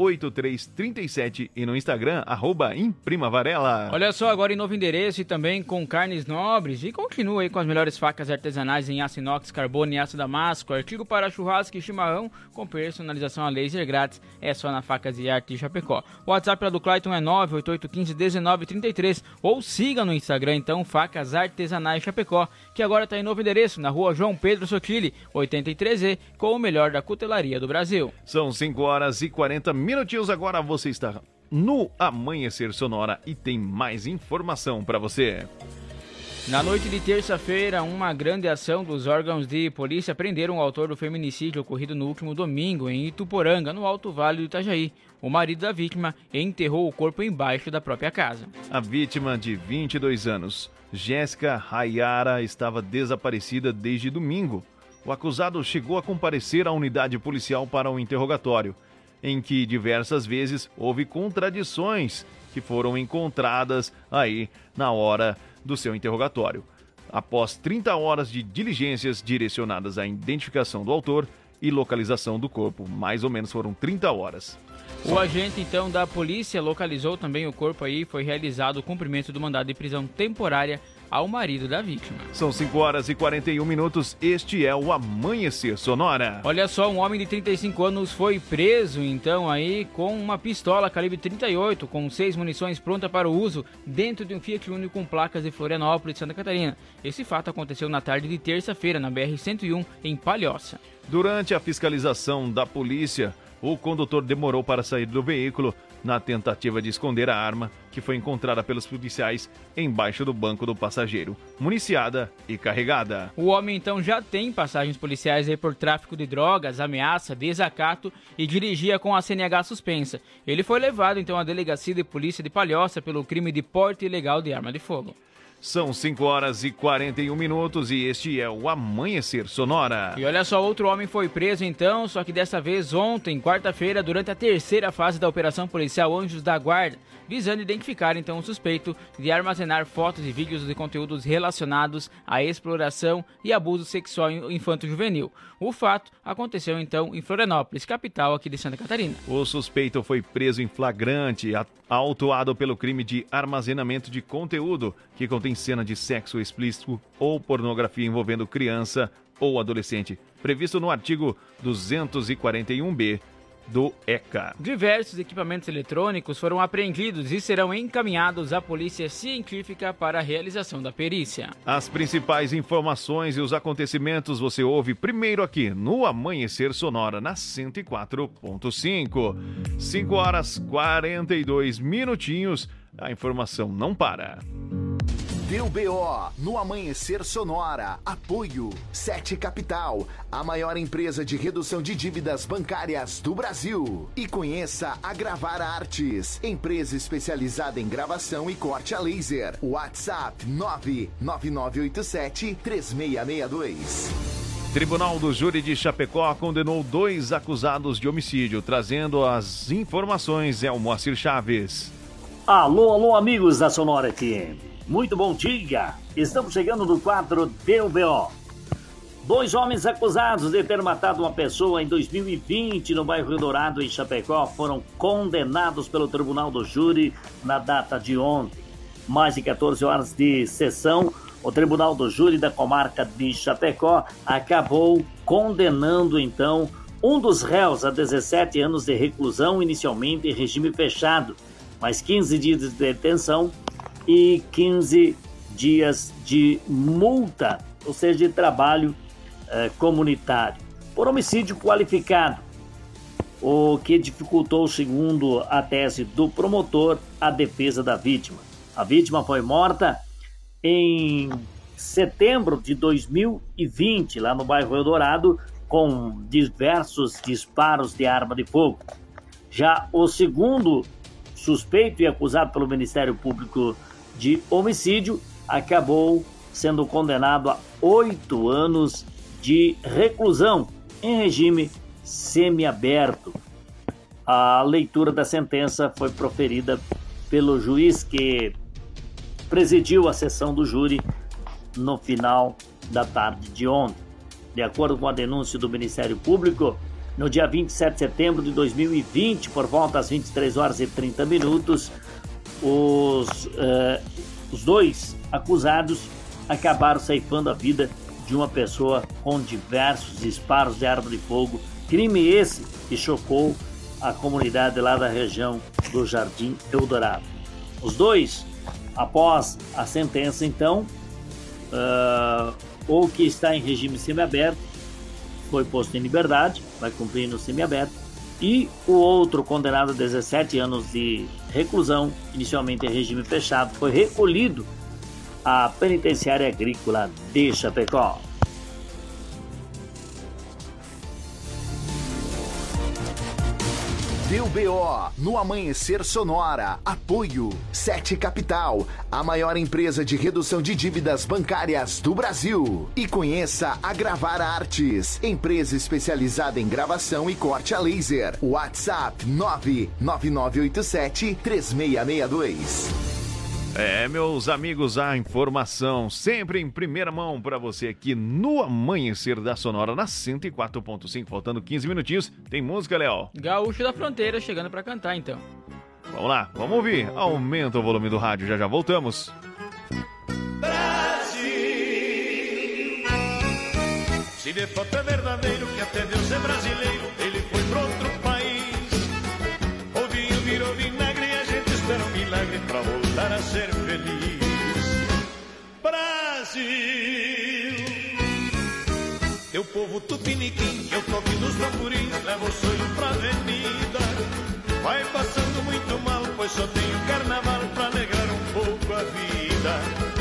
[SPEAKER 1] 988098337 e no Instagram, arroba Imprima Varela.
[SPEAKER 2] Olha só, agora em novo endereço e também com carnes nobres. E continua aí com as melhores facas artesanais em aço inox, carbono e aço damasco. Artigo para churrasco e chimarrão com personalização a laser grátis. É só na Facas e Arte Chapecó. O WhatsApp do Clayton é 988151933 ou siga no Instagram então Facas Artesanais Chapecó, que agora está em novo endereço na rua João Pedro Sotile, 83E, com o melhor da cutelaria do Brasil.
[SPEAKER 1] São 5 horas e 40 minutinhos agora. Você está no Amanhecer Sonora e tem mais informação para você.
[SPEAKER 2] Na noite de terça-feira, uma grande ação dos órgãos de polícia prenderam o autor do feminicídio ocorrido no último domingo em Ituporanga, no Alto Vale do Itajaí. O marido da vítima enterrou o corpo embaixo da própria casa.
[SPEAKER 1] A vítima, de 22 anos, Jéssica Rayara, estava desaparecida desde domingo. O acusado chegou a comparecer à unidade policial para um interrogatório, em que diversas vezes houve contradições que foram encontradas aí na hora do seu interrogatório. Após 30 horas de diligências direcionadas à identificação do autor e localização do corpo, mais ou menos foram 30 horas.
[SPEAKER 2] O agente então da polícia localizou também o corpo aí, foi realizado o cumprimento do mandado de prisão temporária ao marido da vítima.
[SPEAKER 1] São 5 horas e 41 minutos. Este é o Amanhecer Sonora.
[SPEAKER 2] Olha só, um homem de 35 anos foi preso então aí com uma pistola calibre 38 com seis munições pronta para o uso dentro de um Fiat Uno com placas de Florianópolis, Santa Catarina. Esse fato aconteceu na tarde de terça-feira na BR 101 em Palhoça.
[SPEAKER 1] Durante a fiscalização da polícia, o condutor demorou para sair do veículo na tentativa de esconder a arma que foi encontrada pelos policiais embaixo do banco do passageiro, municiada e carregada.
[SPEAKER 2] O homem então já tem passagens policiais aí por tráfico de drogas, ameaça, desacato e dirigia com a CNH suspensa. Ele foi levado então à delegacia de polícia de Palhoça pelo crime de porte ilegal de arma de fogo.
[SPEAKER 1] São 5 horas e 41 minutos e este é o Amanhecer Sonora.
[SPEAKER 2] E olha só, outro homem foi preso então, só que dessa vez ontem, quarta-feira, durante a terceira fase da Operação Policial Anjos da Guarda, visando identificar então o suspeito de armazenar fotos e vídeos de conteúdos relacionados à exploração e abuso sexual infanto-juvenil. O fato aconteceu então em Florianópolis, capital aqui de Santa Catarina.
[SPEAKER 1] O suspeito foi preso em flagrante, autuado pelo crime de armazenamento de conteúdo que contém cena de sexo explícito ou pornografia envolvendo criança ou adolescente, previsto no artigo 241b do ECA.
[SPEAKER 2] Diversos equipamentos eletrônicos foram apreendidos e serão encaminhados à Polícia Científica para a realização da perícia.
[SPEAKER 1] As principais informações e os acontecimentos você ouve primeiro aqui no Amanhecer Sonora na 104.5. 5 horas 42 minutinhos. A informação não para.
[SPEAKER 4] Deu BO no Amanhecer Sonora. Apoio 7 Capital, a maior empresa de redução de dívidas bancárias do Brasil. E conheça a Gravar Artes, empresa especializada em gravação e corte a laser. WhatsApp 99987 3662.
[SPEAKER 1] Tribunal do Júri de Chapecó condenou dois acusados de homicídio, trazendo as informações é o Moacir Chaves.
[SPEAKER 14] Alô, alô, amigos da Sonora FM. Muito bom dia! Estamos chegando no quadro DUBO. Dois homens acusados de ter matado uma pessoa em 2020 no bairro Rio Dourado, em Chapecó, foram condenados pelo Tribunal do Júri na data de ontem. Mais de 14 horas de sessão, o Tribunal do Júri da comarca de Chapecó acabou condenando então um dos réus a 17 anos de reclusão, inicialmente em regime fechado, mais 15 dias de detenção e 15 dias de multa, ou seja, de trabalho eh, comunitário, por homicídio qualificado, o que dificultou, segundo a tese do promotor, a defesa da vítima. A vítima foi morta em setembro de 2020, lá no bairro Eldorado, com diversos disparos de arma de fogo. Já o segundo suspeito e acusado pelo Ministério Público de homicídio acabou sendo condenado a oito anos de reclusão em regime semiaberto. A leitura da sentença foi proferida pelo juiz que presidiu a sessão do júri no final da tarde de ontem. De acordo com a denúncia do Ministério Público, no dia 27 de setembro de 2020, por volta das 23 horas e 30 minutos, os, uh, os dois acusados acabaram ceifando a vida de uma pessoa com diversos disparos de arma de fogo. Crime esse que chocou a comunidade lá da região do Jardim Eldorado. Os dois, após a sentença, então, uh, ou que está em regime semiaberto, foi posto em liberdade, vai cumprir no semiaberto, e o outro condenado a 17 anos de reclusão, inicialmente em regime fechado, foi recolhido à penitenciária agrícola de Chapecó.
[SPEAKER 4] Deu BO no Amanhecer Sonora. Apoio Sete Capital, a maior empresa de redução de dívidas bancárias do Brasil. E conheça a Gravar Artes, empresa especializada em gravação e corte a laser. WhatsApp 99987 3662.
[SPEAKER 1] É, meus amigos, a informação sempre em primeira mão para você aqui no Amanhecer da Sonora na 104.5. Faltando 15 minutinhos. Tem música, Léo?
[SPEAKER 2] Gaúcho da Fronteira chegando para cantar então.
[SPEAKER 1] Vamos lá, vamos ouvir. Aumenta o volume do rádio, já já voltamos.
[SPEAKER 15] Brasil. Se de fato é verdadeiro que até Deus Brasil, teu povo tupiniquim, eu toque nos tamborins, leva o sonho pra avenida. Vai passando muito mal, pois só tem o carnaval pra alegrar um pouco a vida.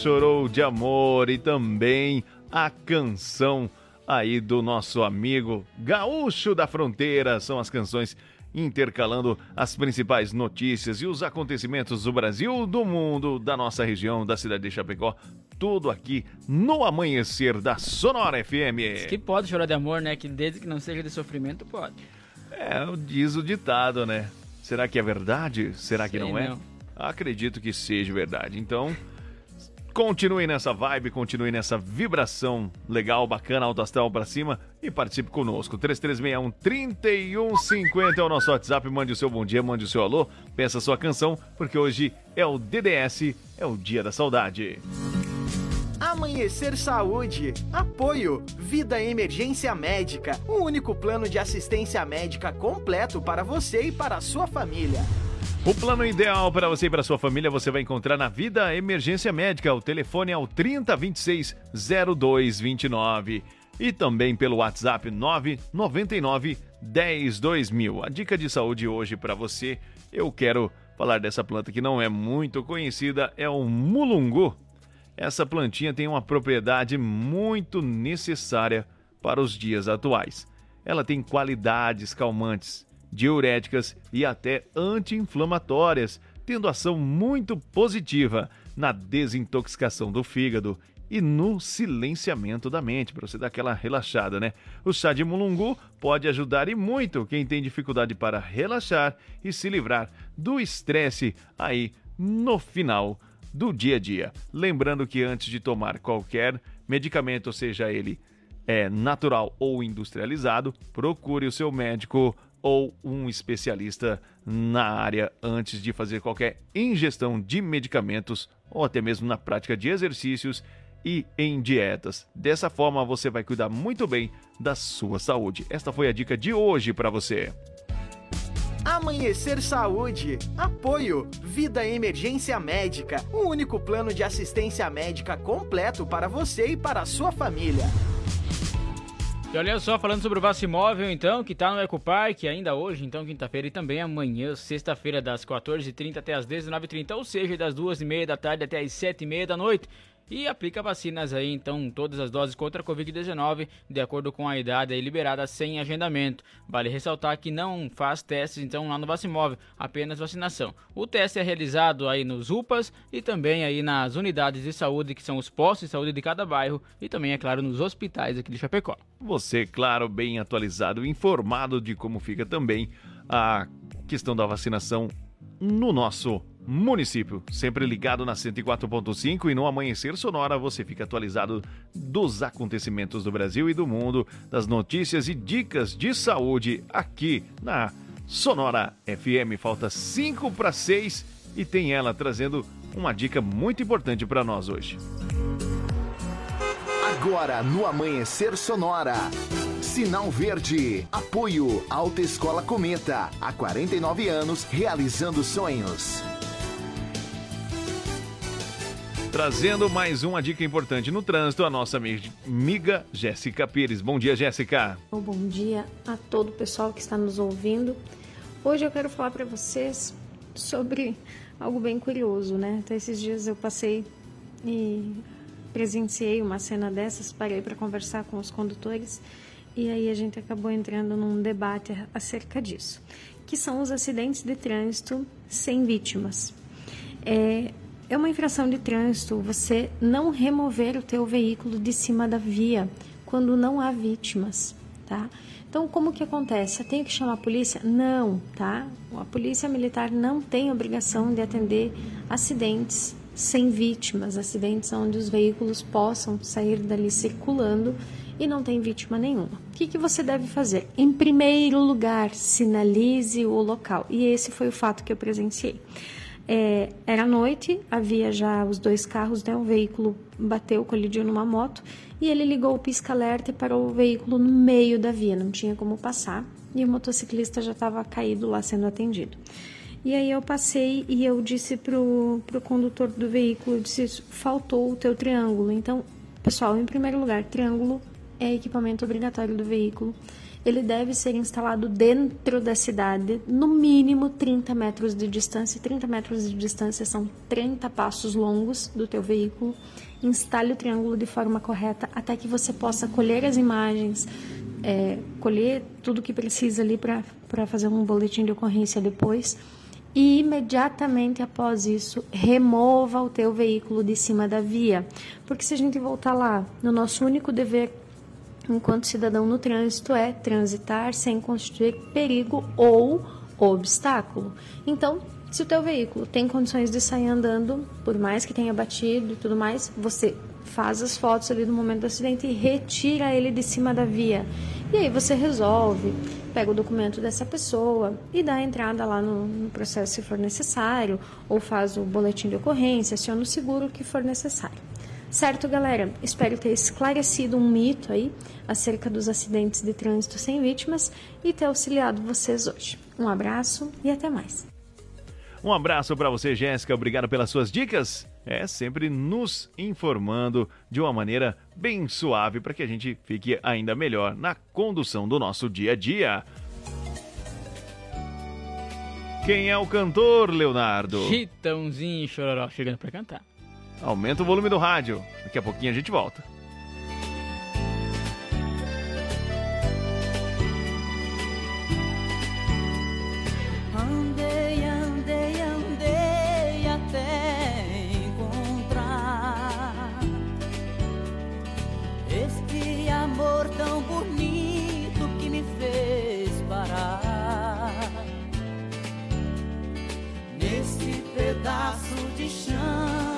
[SPEAKER 15] Chorou
[SPEAKER 9] de amor e
[SPEAKER 1] também a canção aí do nosso amigo Gaúcho da Fronteira. São as canções intercalando as principais notícias e os acontecimentos do Brasil, do mundo, da nossa região, da cidade de Chapecó. Tudo aqui no amanhecer da Sonora FM.
[SPEAKER 2] Que pode chorar de amor, né? Que desde que não seja de sofrimento, pode.
[SPEAKER 1] É, diz o ditado, né? Será que é verdade? Será que
[SPEAKER 2] Sei
[SPEAKER 1] não é?
[SPEAKER 2] não.
[SPEAKER 1] Acredito que seja verdade. Então, continue nessa vibe, continue nessa vibração legal, bacana, alto astral pra cima e participe conosco. 3361 3150 é o nosso WhatsApp. Mande o seu bom dia, mande o seu alô, peça a sua canção, porque hoje é o DDS, é o Dia da Saudade.
[SPEAKER 16] Amanhecer Saúde. Apoio. Vida Emergência Médica. O único plano de assistência médica completo para você e para a sua família.
[SPEAKER 1] O plano ideal para você e para sua família você vai encontrar na Vida Emergência Médica. O telefone é o 3026 0229 e também pelo WhatsApp 999 10 2000. A dica de saúde hoje para você, eu quero falar dessa planta que não é muito conhecida, é o mulungu. Essa plantinha tem uma propriedade muito necessária para os dias atuais. Ela tem qualidades calmantes, diuréticas e até anti-inflamatórias, tendo ação muito positiva na desintoxicação do fígado e no silenciamento da mente, para você dar aquela relaxada, né? O chá de mulungu pode ajudar e muito quem tem dificuldade para relaxar e se livrar do estresse aí no final do dia a dia. Lembrando que antes de tomar qualquer medicamento, seja ele é, natural ou industrializado, procure o seu médico ou um especialista na área antes de fazer qualquer ingestão de medicamentos ou até mesmo na prática de exercícios e em dietas. Dessa forma você vai cuidar muito bem da sua saúde. Esta foi a dica de hoje para você.
[SPEAKER 16] Amanhecer Saúde. Apoio. Vida Emergência Médica. O único plano de assistência médica completo para você e para a sua família.
[SPEAKER 2] E olha só, falando sobre o Vacimóvel, então, que tá no Ecopark ainda hoje, então, quinta-feira e também amanhã, sexta-feira, das 14h30 até as 19h30, ou seja, das 2h30 da tarde até as 7h30 da noite e aplica vacinas aí, então, todas as doses contra a Covid-19, de acordo com a idade aí liberada sem agendamento. Vale ressaltar que não faz testes, então, lá no Vacimóvel, apenas vacinação. O teste é realizado aí nos UPAs e também aí nas unidades de saúde, que são os postos de saúde de cada bairro, e também, é claro, nos hospitais aqui de Chapecó.
[SPEAKER 1] Você, claro, bem atualizado, informado de como fica também a questão da vacinação no nosso município. Sempre ligado na 104.5 e no Amanhecer Sonora você fica atualizado dos acontecimentos do Brasil e do mundo, das notícias e dicas de saúde aqui na Sonora FM. Falta 5 para 6 e tem ela trazendo uma dica muito importante para nós hoje.
[SPEAKER 4] Agora no Amanhecer Sonora. Sinal Verde. Apoio Alta Escola Cometa. Há 49 anos realizando sonhos.
[SPEAKER 1] Trazendo mais uma dica importante no trânsito, a nossa amiga Jéssica Pires. Bom dia, Jéssica.
[SPEAKER 17] Bom dia a todo o pessoal que está nos ouvindo. Hoje eu quero falar para vocês sobre algo bem curioso, né? Até esses dias eu passei e presenciei uma cena dessas, parei para conversar com os condutores e aí a gente acabou entrando num debate acerca disso, que são os acidentes de trânsito sem vítimas. É, é uma infração de trânsito você não remover o teu veículo de cima da via quando não há vítimas, tá? Então, como que acontece? Eu tenho que chamar a polícia? Não, tá? A polícia militar não tem obrigação de atender acidentes sem vítimas, acidentes onde os veículos possam sair dali circulando e não tem vítima nenhuma. O que, que você deve fazer? Em primeiro lugar, sinalize o local. E esse foi o fato que eu presenciei. É, era noite, havia já os dois carros, né? O veículo bateu, colidiu numa moto e ele ligou o pisca-alerta e parou o veículo no meio da via, não tinha como passar e o motociclista já estava caído lá sendo atendido. E aí eu passei e eu disse pro, pro condutor do veículo, eu disse, faltou o teu triângulo. Então, pessoal, em primeiro lugar, triângulo é equipamento obrigatório do veículo ele deve ser instalado dentro da cidade, no mínimo 30 metros de distância. 30 metros de distância são 30 passos longos do teu veículo. Instale o triângulo de forma correta até que você possa colher as imagens, é, colher tudo que precisa ali para fazer um boletim de ocorrência depois. E imediatamente após isso, remova o teu veículo de cima da via. Porque se a gente voltar lá no nosso único dever enquanto cidadão no trânsito é transitar sem constituir perigo ou obstáculo. Então, se o teu veículo tem condições de sair andando, por mais que tenha batido e tudo mais, você faz as fotos ali do momento do acidente e retira ele de cima da via. E aí você resolve, pega o documento dessa pessoa e dá a entrada lá no, no processo se for necessário, ou faz o boletim de ocorrência, aciona o seguro que for necessário. Certo, galera? Espero ter esclarecido um mito aí acerca dos acidentes de trânsito sem vítimas e ter auxiliado vocês hoje. Um abraço e até mais.
[SPEAKER 1] Um abraço para você, Jéssica. Obrigado pelas suas dicas. É sempre nos informando de uma maneira bem suave para que a gente fique ainda melhor na condução do nosso dia a dia. Quem é o cantor, Leonardo?
[SPEAKER 2] Chitãozinho Chororó chegando para cantar.
[SPEAKER 1] Aumenta o volume do rádio. Daqui a pouquinho a gente volta.
[SPEAKER 12] Andei, andei, andei até encontrar este amor tão bonito que me fez parar pedaço de chão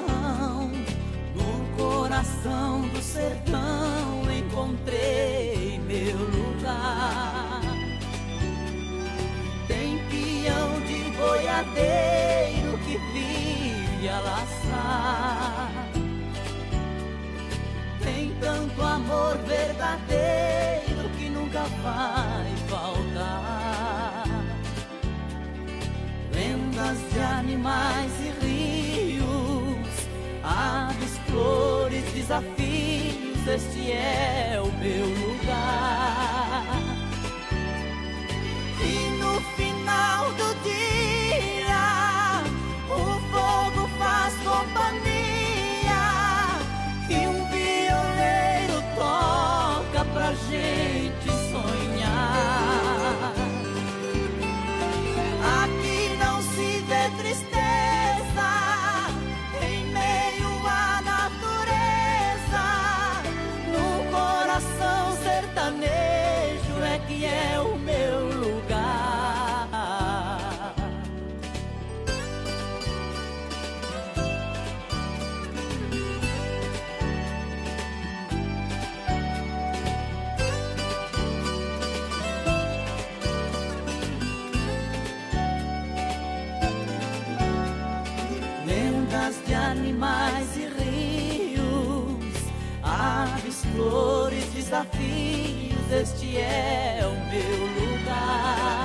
[SPEAKER 12] coração do sertão encontrei meu lugar tem peão de boiadeiro que vive a laçar. Tem tanto amor verdadeiro que nunca vai faltar. Lendas de animais e rios, aves, flores, desafios
[SPEAKER 18] este é o meu lugar. E no final do dia, o fogo faz companhia e um violeiro toca pra gente desafios, este é o meu lugar.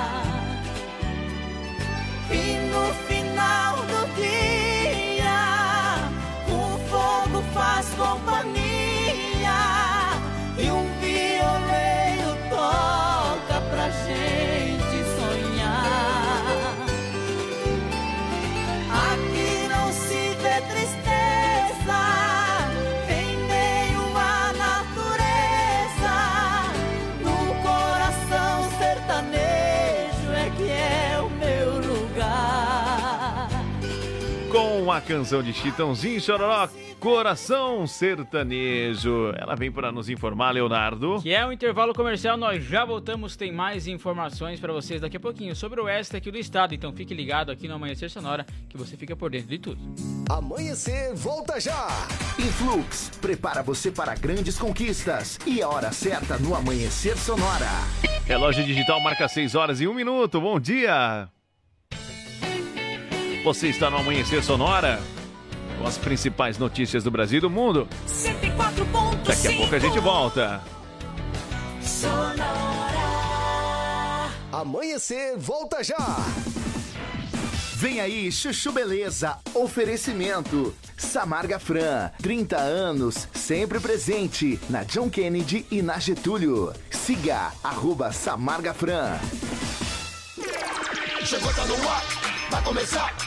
[SPEAKER 1] Canção de Chitãozinho Chororó, Coração Sertanejo. Ela vem para nos informar, Leonardo.
[SPEAKER 2] Que é o intervalo comercial, nós já voltamos, tem mais informações para vocês daqui a pouquinho sobre o oeste aqui do estado, então fique ligado aqui no Amanhecer Sonora que você fica por dentro de tudo.
[SPEAKER 8] Amanhecer, volta já!
[SPEAKER 4] Influx prepara você para grandes conquistas e a hora certa no Amanhecer Sonora.
[SPEAKER 1] Relógio digital marca 6 horas e 1 minuto. Bom dia! Você está no Amanhecer Sonora? Com as principais notícias do Brasil e do mundo.
[SPEAKER 18] 104.5
[SPEAKER 1] Daqui a pouco a gente volta.
[SPEAKER 8] Amanhecer, volta já!
[SPEAKER 4] Vem aí, Chuchu Beleza, oferecimento. Samarga Fran, 30 anos, sempre presente na John Kennedy e na Getúlio. Siga, arroba Samarga Fran.
[SPEAKER 19] Chegou, tá no ar, vai começar.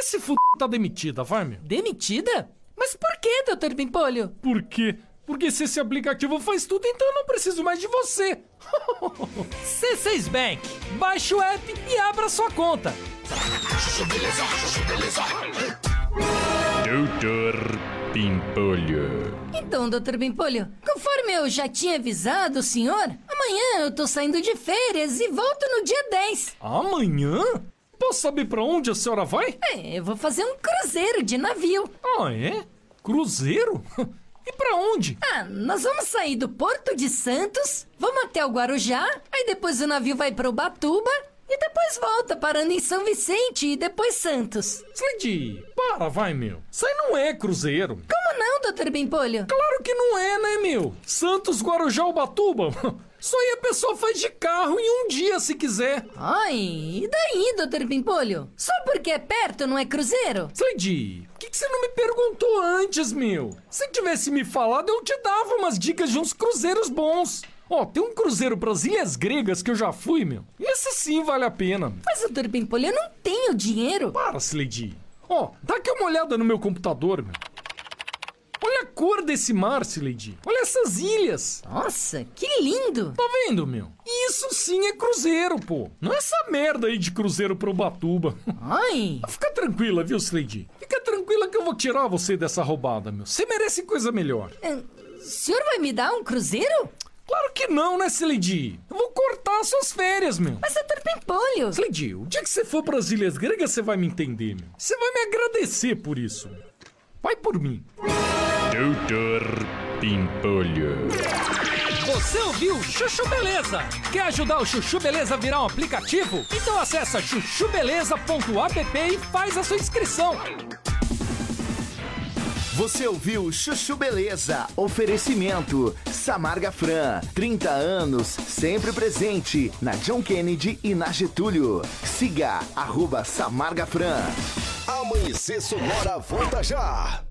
[SPEAKER 20] Mas se f... tá demitida, vai, meu.
[SPEAKER 7] Demitida? Mas por que, Dr. Bimpolho?
[SPEAKER 20] Por quê? Porque se esse aplicativo faz tudo, então eu não preciso mais de você. C6 Bank. Baixe o app e abra sua conta.
[SPEAKER 21] Doutor Pimpolho.
[SPEAKER 7] Então, Dr. Bimpolho, conforme eu já tinha avisado o senhor, amanhã eu tô saindo de férias e volto no dia 10.
[SPEAKER 20] Amanhã? Posso saber pra onde a senhora vai?
[SPEAKER 7] É, eu vou fazer um cruzeiro de navio.
[SPEAKER 20] Ah, é? Cruzeiro? E pra onde?
[SPEAKER 7] Ah, nós vamos sair do Porto de Santos, vamos até o Guarujá, aí depois o navio vai para Ubatuba e depois volta parando em São Vicente e depois Santos.
[SPEAKER 20] Slade, para, vai, meu. Isso aí não é cruzeiro.
[SPEAKER 7] Como não, Dr. Bimpolho?
[SPEAKER 20] Claro que não é, né, meu? Santos, Guarujá, Ubatuba. Isso aí a pessoa faz de carro em um dia, se quiser.
[SPEAKER 7] Ai, e daí, Dr. Pimpolho? Só porque é perto, não é cruzeiro?
[SPEAKER 20] Slade, por que, que você não me perguntou antes, meu? Se tivesse me falado, eu te dava umas dicas de uns cruzeiros bons. Ó, tem um cruzeiro pras Ilhas Gregas que eu já fui, meu. Esse sim vale a pena.
[SPEAKER 7] Mas, Dr. Pimpolho, eu não tenho dinheiro.
[SPEAKER 20] Para, Slade. Ó, dá aqui uma olhada no meu computador, meu. Olha a cor desse mar, Slade. Olha essas ilhas.
[SPEAKER 7] Nossa, que lindo.
[SPEAKER 20] Tá vendo, meu? Isso sim é cruzeiro, pô. Não é essa merda aí de cruzeiro pro Batuba.
[SPEAKER 7] Ai.
[SPEAKER 20] Fica tranquila, viu, Slade? Fica tranquila que eu vou tirar você dessa roubada, meu. Você merece coisa melhor.
[SPEAKER 7] É, o senhor vai me dar um cruzeiro?
[SPEAKER 20] Claro que não, né, Slade? Eu vou cortar suas férias, meu.
[SPEAKER 7] Mas é Pimpolho.
[SPEAKER 20] Slade, o dia que você for para as Ilhas Gregas, você vai me entender, meu. Você vai me agradecer por isso. Vai por mim.
[SPEAKER 22] Doutor Pimpolho.
[SPEAKER 20] Você ouviu Chuchu Beleza? Quer ajudar o Chuchu Beleza a virar um aplicativo? Então acessa chuchubeleza.app e faz a sua inscrição.
[SPEAKER 4] Você ouviu Chuchu Beleza? Oferecimento Samarga Fran, 30 anos, sempre presente na John Kennedy e na Getúlio. Siga arroba Samarga Fran.
[SPEAKER 8] Amanhecer Sonora volta já.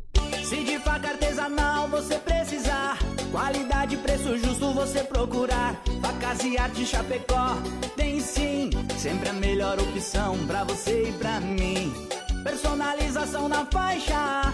[SPEAKER 12] Se de faca artesanal você precisar, qualidade e preço justo você procurar. Facas e arte Chapecó tem sim, sempre a melhor opção pra você e pra mim. Personalização na faixa,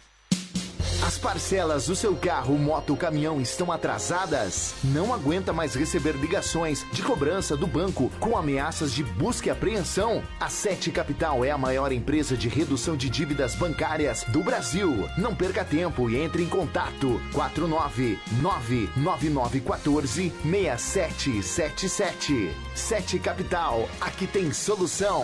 [SPEAKER 4] As parcelas do seu carro, moto, caminhão estão atrasadas? Não aguenta mais receber ligações de cobrança do banco com ameaças de busca e apreensão? A Sete Capital é a maior empresa de redução de dívidas bancárias do Brasil. Não perca tempo e entre em contato 4999914 6777. Sete Capital, aqui tem solução.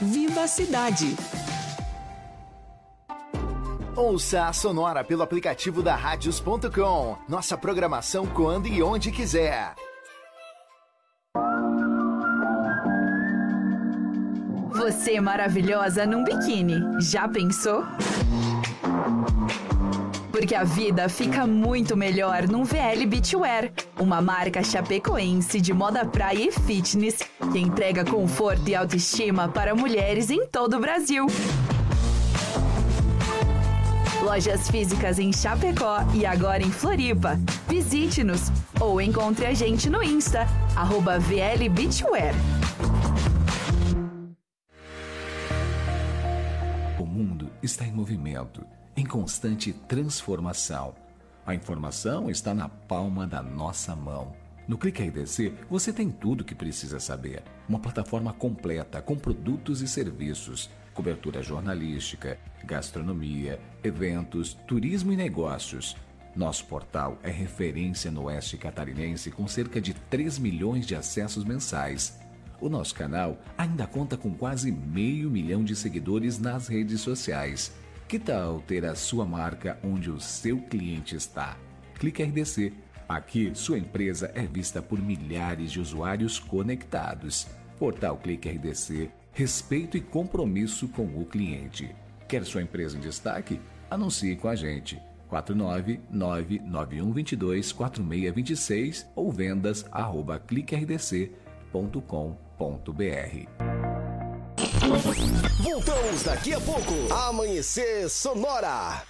[SPEAKER 23] Viva a cidade!
[SPEAKER 4] Ouça a Sonora pelo aplicativo da Radios.com. Nossa programação quando e onde quiser.
[SPEAKER 24] Você maravilhosa num biquíni. Já pensou? Porque a vida fica muito melhor num VL Beachwear, uma marca chapecoense de moda praia e fitness que entrega conforto e autoestima para mulheres em todo o Brasil. Lojas físicas em Chapecó e agora em Floripa. Visite-nos ou encontre a gente no Insta, arroba VL Beachwear.
[SPEAKER 25] O mundo está em movimento, em constante transformação. A informação está na palma da nossa mão. No Clique RDC, você tem tudo o que precisa saber. Uma plataforma completa com produtos e serviços, cobertura jornalística, gastronomia, eventos, turismo e negócios. Nosso portal é referência no Oeste Catarinense com cerca de 3 milhões de acessos mensais. O nosso canal ainda conta com quase meio milhão de seguidores nas redes sociais. Que tal ter a sua marca onde o seu cliente está? Clique RDC. Aqui, sua empresa é vista por milhares de usuários conectados. Portal Clique RDC, respeito e compromisso com o cliente. Quer sua empresa em destaque? Anuncie com a gente. 49991224626 ou vendas arroba cliquerdc.com.br.
[SPEAKER 8] Voltamos daqui a pouco. Amanhecer Sonora.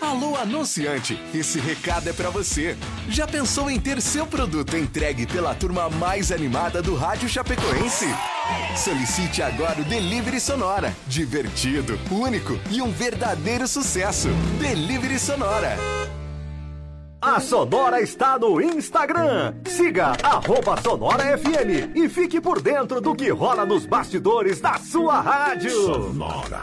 [SPEAKER 4] Alô, anunciante! Esse recado é para você. Já pensou em ter seu produto entregue pela turma mais animada do Rádio Chapecoense? Solicite agora o Delivery Sonora. Divertido, único e um verdadeiro sucesso. Delivery Sonora.
[SPEAKER 26] A Sonora está no Instagram. Siga arroba Sonora FM e fique por dentro do que rola nos bastidores da sua rádio.
[SPEAKER 4] Sonora.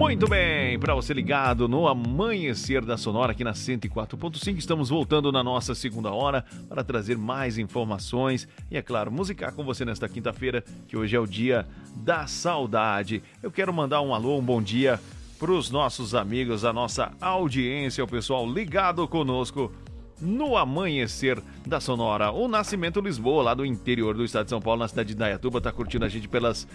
[SPEAKER 1] Muito bem, para você ligado no amanhecer da Sonora aqui na 104.5, estamos voltando na nossa segunda hora para trazer mais informações e, é claro, musicar com você nesta quinta-feira, que hoje é o dia da saudade. Eu quero mandar um alô, um bom dia para os nossos amigos, a nossa audiência, o pessoal ligado conosco no amanhecer da Sonora. O Nascimento Lisboa, lá do interior do estado de São Paulo, na cidade de Dayatuba, está curtindo a gente pelas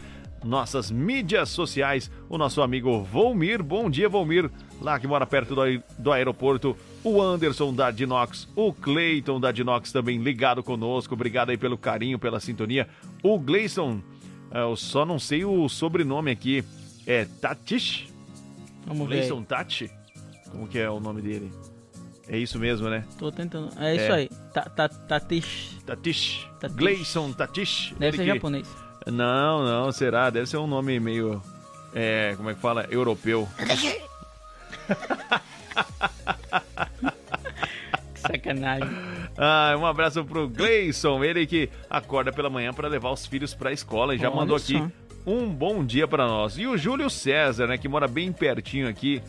[SPEAKER 1] nossas mídias sociais. O nosso amigo Volmir, bom dia Volmir, lá que mora perto do, aer do aeroporto. O Anderson da Dinox, o Cleiton da Dinox também ligado conosco. Obrigado aí pelo carinho, pela sintonia. O Gleison, eu só não sei o sobrenome aqui, é Tatish?
[SPEAKER 2] Vamos ver.
[SPEAKER 1] Gleison Tati? Como que é o nome dele? É isso mesmo, né?
[SPEAKER 2] Tô tentando. É isso
[SPEAKER 1] É.
[SPEAKER 2] aí. Ta- ta- Tatish.
[SPEAKER 1] Tatish. Gleison Tatish.
[SPEAKER 2] Deve
[SPEAKER 1] Ele
[SPEAKER 2] ser
[SPEAKER 1] que-
[SPEAKER 2] japonês.
[SPEAKER 1] Não, não, será? Deve ser um nome meio. É, como é que fala? Europeu.
[SPEAKER 2] Sacanagem.
[SPEAKER 1] Ah, um abraço pro Gleison, ele que acorda pela manhã para levar os filhos pra escola e já
[SPEAKER 2] Olha
[SPEAKER 1] mandou
[SPEAKER 2] só.
[SPEAKER 1] aqui um bom dia pra nós. E o Júlio César, né, que mora bem pertinho aqui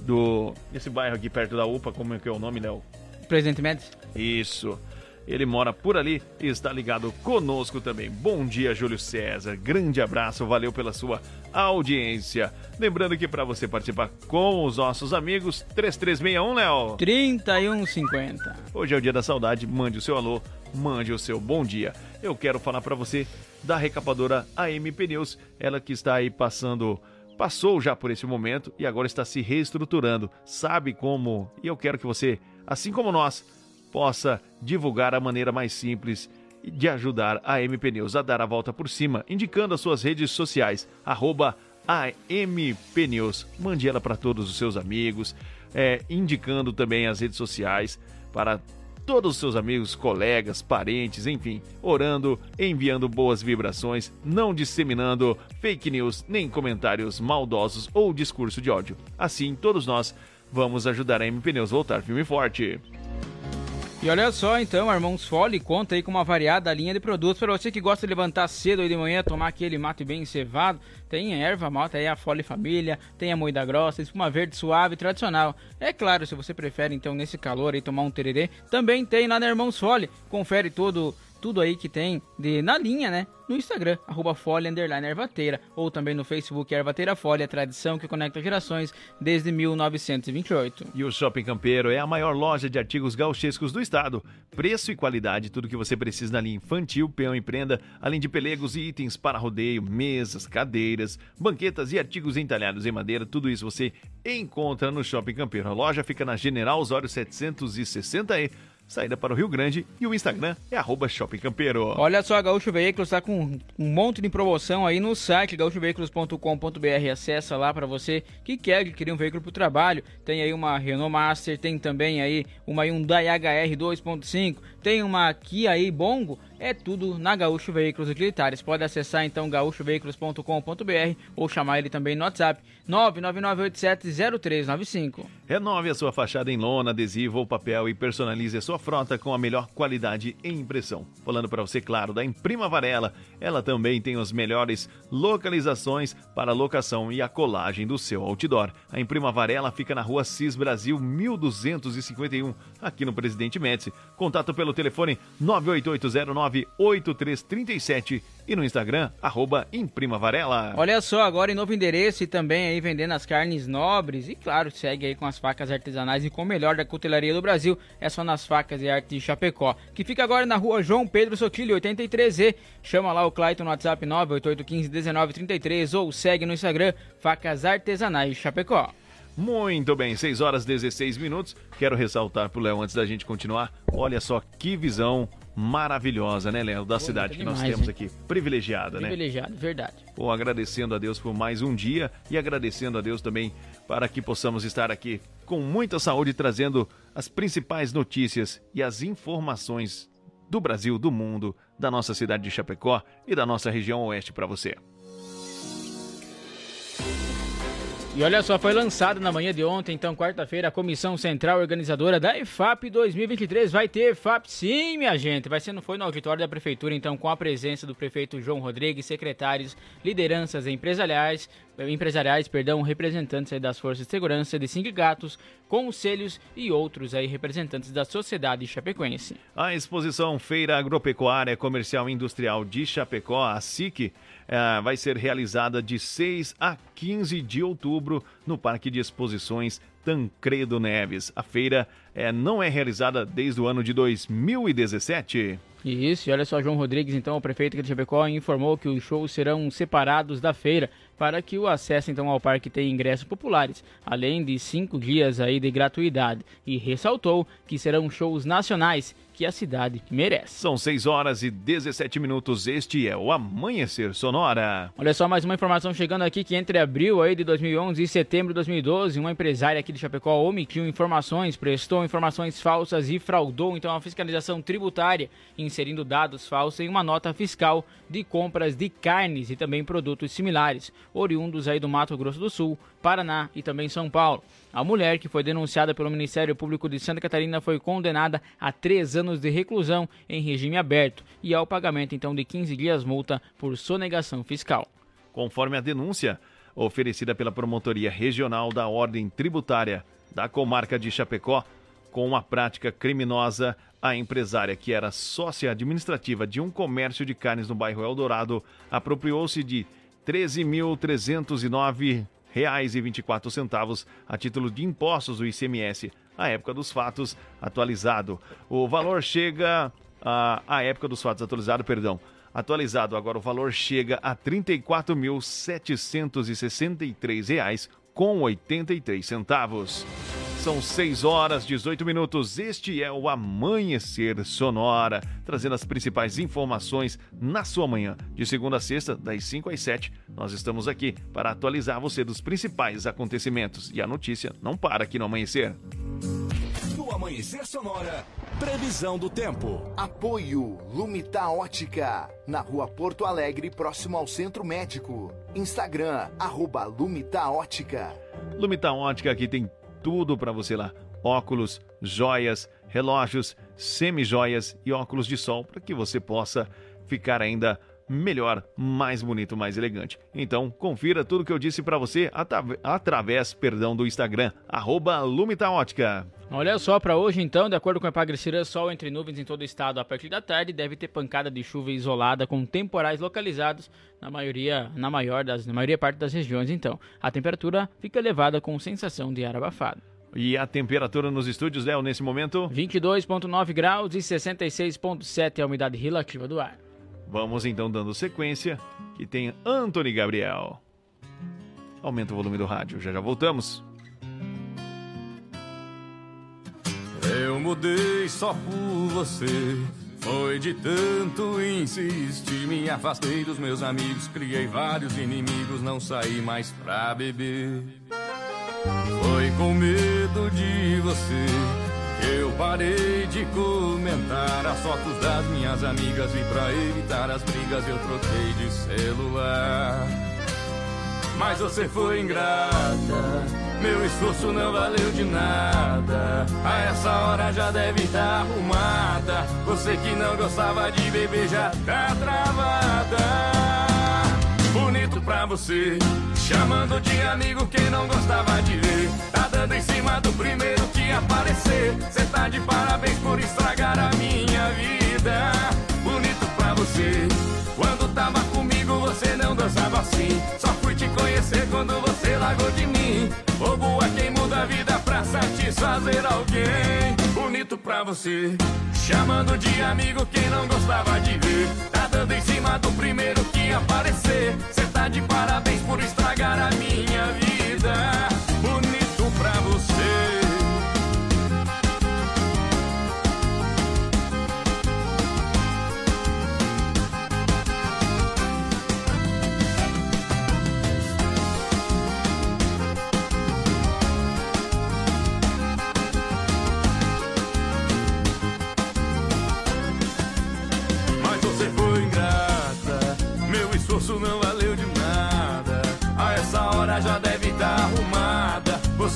[SPEAKER 1] do esse bairro aqui perto da UPA, como é que é o nome, Léo?
[SPEAKER 2] Presidente Médici?
[SPEAKER 1] Isso. Ele mora por ali e está ligado conosco também. Bom dia, Júlio César. Grande abraço, valeu pela sua audiência. Lembrando que para você participar com os nossos amigos, 3361, Léo.
[SPEAKER 2] 3150.
[SPEAKER 1] Hoje é o dia da saudade, mande o seu alô, mande o seu bom dia. Eu quero falar para você da recapadora AM Pneus, ela que está aí passando, passou já por esse momento e agora está se reestruturando. Sabe como? E eu quero que você, assim como nós, possa divulgar a maneira mais simples de ajudar a AM Pneus a dar a volta por cima, indicando as suas redes sociais, arroba Pneus. Mande ela para todos os seus amigos, é, indicando também as redes sociais para todos os seus amigos, colegas, parentes, enfim, orando, enviando boas vibrações, não disseminando fake news, nem comentários maldosos ou discurso de ódio. Assim, todos nós vamos ajudar a MP voltar firme e forte.
[SPEAKER 2] E olha só, então, Irmãos Fole conta aí com uma variada linha de produtos para você que gosta de levantar cedo aí de manhã, tomar aquele mate bem cevado. Tem erva mata aí a Fole Família, tem a moída grossa, espuma verde suave tradicional. É claro, se você prefere então nesse calor aí tomar um tererê, também tem lá na Irmãos Fole. Confere todo tudo aí que tem de na linha, né? No Instagram, arroba Folha Underline Ervateira, ou também no Facebook Ervateira Folha, a tradição que conecta gerações desde 1928.
[SPEAKER 1] E o Shopping Campeiro é a maior loja de artigos gauchescos do estado. Preço e qualidade, tudo que você precisa na linha infantil, peão e prenda, além de pelegos e itens para rodeio, mesas, cadeiras, banquetas e artigos entalhados em madeira, tudo isso você encontra no Shopping Campeiro. A loja fica na General Osório 760E saída para o Rio Grande e o Instagram é arroba Shopping Campeiro.
[SPEAKER 2] Olha só, a Gaúcho Veículos está com um monte de promoção aí no site gaúchoveículos.com.br. Acessa lá para você que quer adquirir um veículo para o trabalho. Tem aí uma Renault Master, tem também aí uma Hyundai HR 2.5, tem uma Kia aí Bongo é tudo na Gaúcho Veículos Utilitários. Pode acessar então gaúchoveículos.com.br ou chamar ele também no WhatsApp 999870395.
[SPEAKER 1] Renove a sua fachada em lona, adesivo ou papel e personalize a sua frota com a melhor qualidade em impressão. Falando para você, claro, da Imprima Varela, ela também tem as melhores localizações para a locação e a colagem do seu outdoor. A Imprima Varela fica na rua Cis Brasil 1251, aqui no Presidente Médici. Contato pelo telefone 98809 98337 e no Instagram, arroba Imprima Varela.
[SPEAKER 2] Olha só, agora em novo endereço e também aí vendendo as carnes nobres e claro, segue aí com as facas artesanais e com o melhor da cutelaria do Brasil, é só nas facas e arte de Chapecó, que fica agora na rua João Pedro Sotilho, 83Z. Chama lá o Clayton no WhatsApp 988151933 ou segue no Instagram, facas artesanais Chapecó.
[SPEAKER 1] Muito bem, 6 horas 16 minutos. Quero ressaltar pro Léo antes da gente continuar. Olha só que visão maravilhosa, né, Léo, da Pô, cidade que demais, nós temos hein? aqui. Privilegiada,
[SPEAKER 2] né? Privilegiado, verdade.
[SPEAKER 1] Bom, agradecendo a Deus por mais um dia e agradecendo a Deus também para que possamos estar aqui com muita saúde trazendo as principais notícias e as informações do Brasil, do mundo, da nossa cidade de Chapecó e da nossa região oeste para você.
[SPEAKER 2] E olha só, foi lançado na manhã de ontem, então quarta-feira, a Comissão Central Organizadora da EFAP 2023. Vai ter EFAP sim, minha gente. Vai ser, não foi no auditório da Prefeitura, então, com a presença do prefeito João Rodrigues, secretários, lideranças empresariais, empresariais, perdão, representantes das forças de segurança, de sindicatos, conselhos e outros aí representantes da sociedade chapecoense.
[SPEAKER 1] A exposição Feira Agropecuária Comercial Industrial de Chapecó, a SIC, é, vai ser realizada de 6 a 15 de outubro no Parque de Exposições Tancredo Neves. A feira é, não é realizada desde o ano de 2017.
[SPEAKER 2] Isso, e olha só, João Rodrigues, então, o prefeito de Chapecó, informou que os shows serão separados da feira para que o acesso então ao parque tenha ingressos populares, além de cinco dias aí de gratuidade, e ressaltou que serão shows nacionais que a cidade merece.
[SPEAKER 1] São 6 horas e 17 minutos. Este é o Amanhecer Sonora.
[SPEAKER 2] Olha só mais uma informação chegando aqui que entre abril aí de 2011 e setembro de 2012, uma empresária aqui de Chapecó omitiu informações, prestou informações falsas e fraudou então a fiscalização tributária, inserindo dados falsos em uma nota fiscal de compras de carnes e também produtos similares, oriundos aí do Mato Grosso do Sul, Paraná e também São Paulo. A mulher, que foi denunciada pelo Ministério Público de Santa Catarina, foi condenada a três anos de reclusão em regime aberto e ao pagamento então de 15 dias multa por sonegação fiscal.
[SPEAKER 1] Conforme a denúncia oferecida pela Promotoria Regional da Ordem Tributária da Comarca de Chapecó, com uma prática criminosa, a empresária, que era sócia administrativa de um comércio de carnes no bairro Eldorado, apropriou-se de R$ 13.309 centavos a título de impostos do ICMS, à época dos fatos atualizado. O valor chega a, à época dos fatos atualizado, perdão, atualizado agora o valor chega a R$ 34.763 com 83 centavos. São 6 horas 18 minutos. Este é o Amanhecer Sonora, trazendo as principais informações na sua manhã. De segunda a sexta, das 5 às 7, nós estamos aqui para atualizar você dos principais acontecimentos. E a notícia não para aqui no Amanhecer.
[SPEAKER 26] Amanhecer Sonora, previsão do tempo.
[SPEAKER 4] Apoio Lumita Ótica, na rua Porto Alegre, próximo ao Centro Médico. Instagram, arroba Lumita Ótica.
[SPEAKER 1] Lumita Ótica aqui tem tudo para você lá: óculos, joias, relógios, semi-joias e óculos de sol para que você possa ficar ainda melhor, mais bonito, mais elegante. Então, confira tudo que eu disse para você atra através, perdão, do Instagram, arroba Lumita Ótica.
[SPEAKER 2] Olha só, para hoje então, de acordo com a Epagrecira, sol entre nuvens em todo o estado a partir da tarde deve ter pancada de chuva isolada com temporais localizados na maioria, na maior das, na maioria parte das regiões então. A temperatura fica elevada com sensação de ar abafado.
[SPEAKER 1] E a temperatura nos estúdios, Léo, nesse momento?
[SPEAKER 2] 22,9 graus e 66,7 a umidade relativa do ar.
[SPEAKER 1] Vamos então dando sequência, que tem Anthony Gabriel. Aumenta o volume do rádio, já já voltamos.
[SPEAKER 27] Eu mudei só por você. Foi de tanto insistir, me afastei dos meus amigos, criei vários inimigos, não saí mais pra beber. Foi com medo de você que eu parei de comentar as fotos das minhas amigas e pra evitar as brigas eu troquei de celular. Mas você foi ingrata, meu esforço não valeu de nada. A essa hora já deve estar arrumada. Você que não gostava de beber já tá travada. Bonito pra você, chamando de amigo quem não gostava de ver. Tá dando em cima do primeiro que aparecer. Cê tá de parabéns por estragar a minha vida. Bonito pra você, quando tava comigo você não dançava assim. Te conhecer quando você largou de mim. Bobo é quem muda a vida pra satisfazer alguém. Bonito pra você, chamando de amigo quem não gostava de ver. Tá dando em cima do primeiro que aparecer. Cê tá de parabéns por estragar a minha vida. Bonito pra você.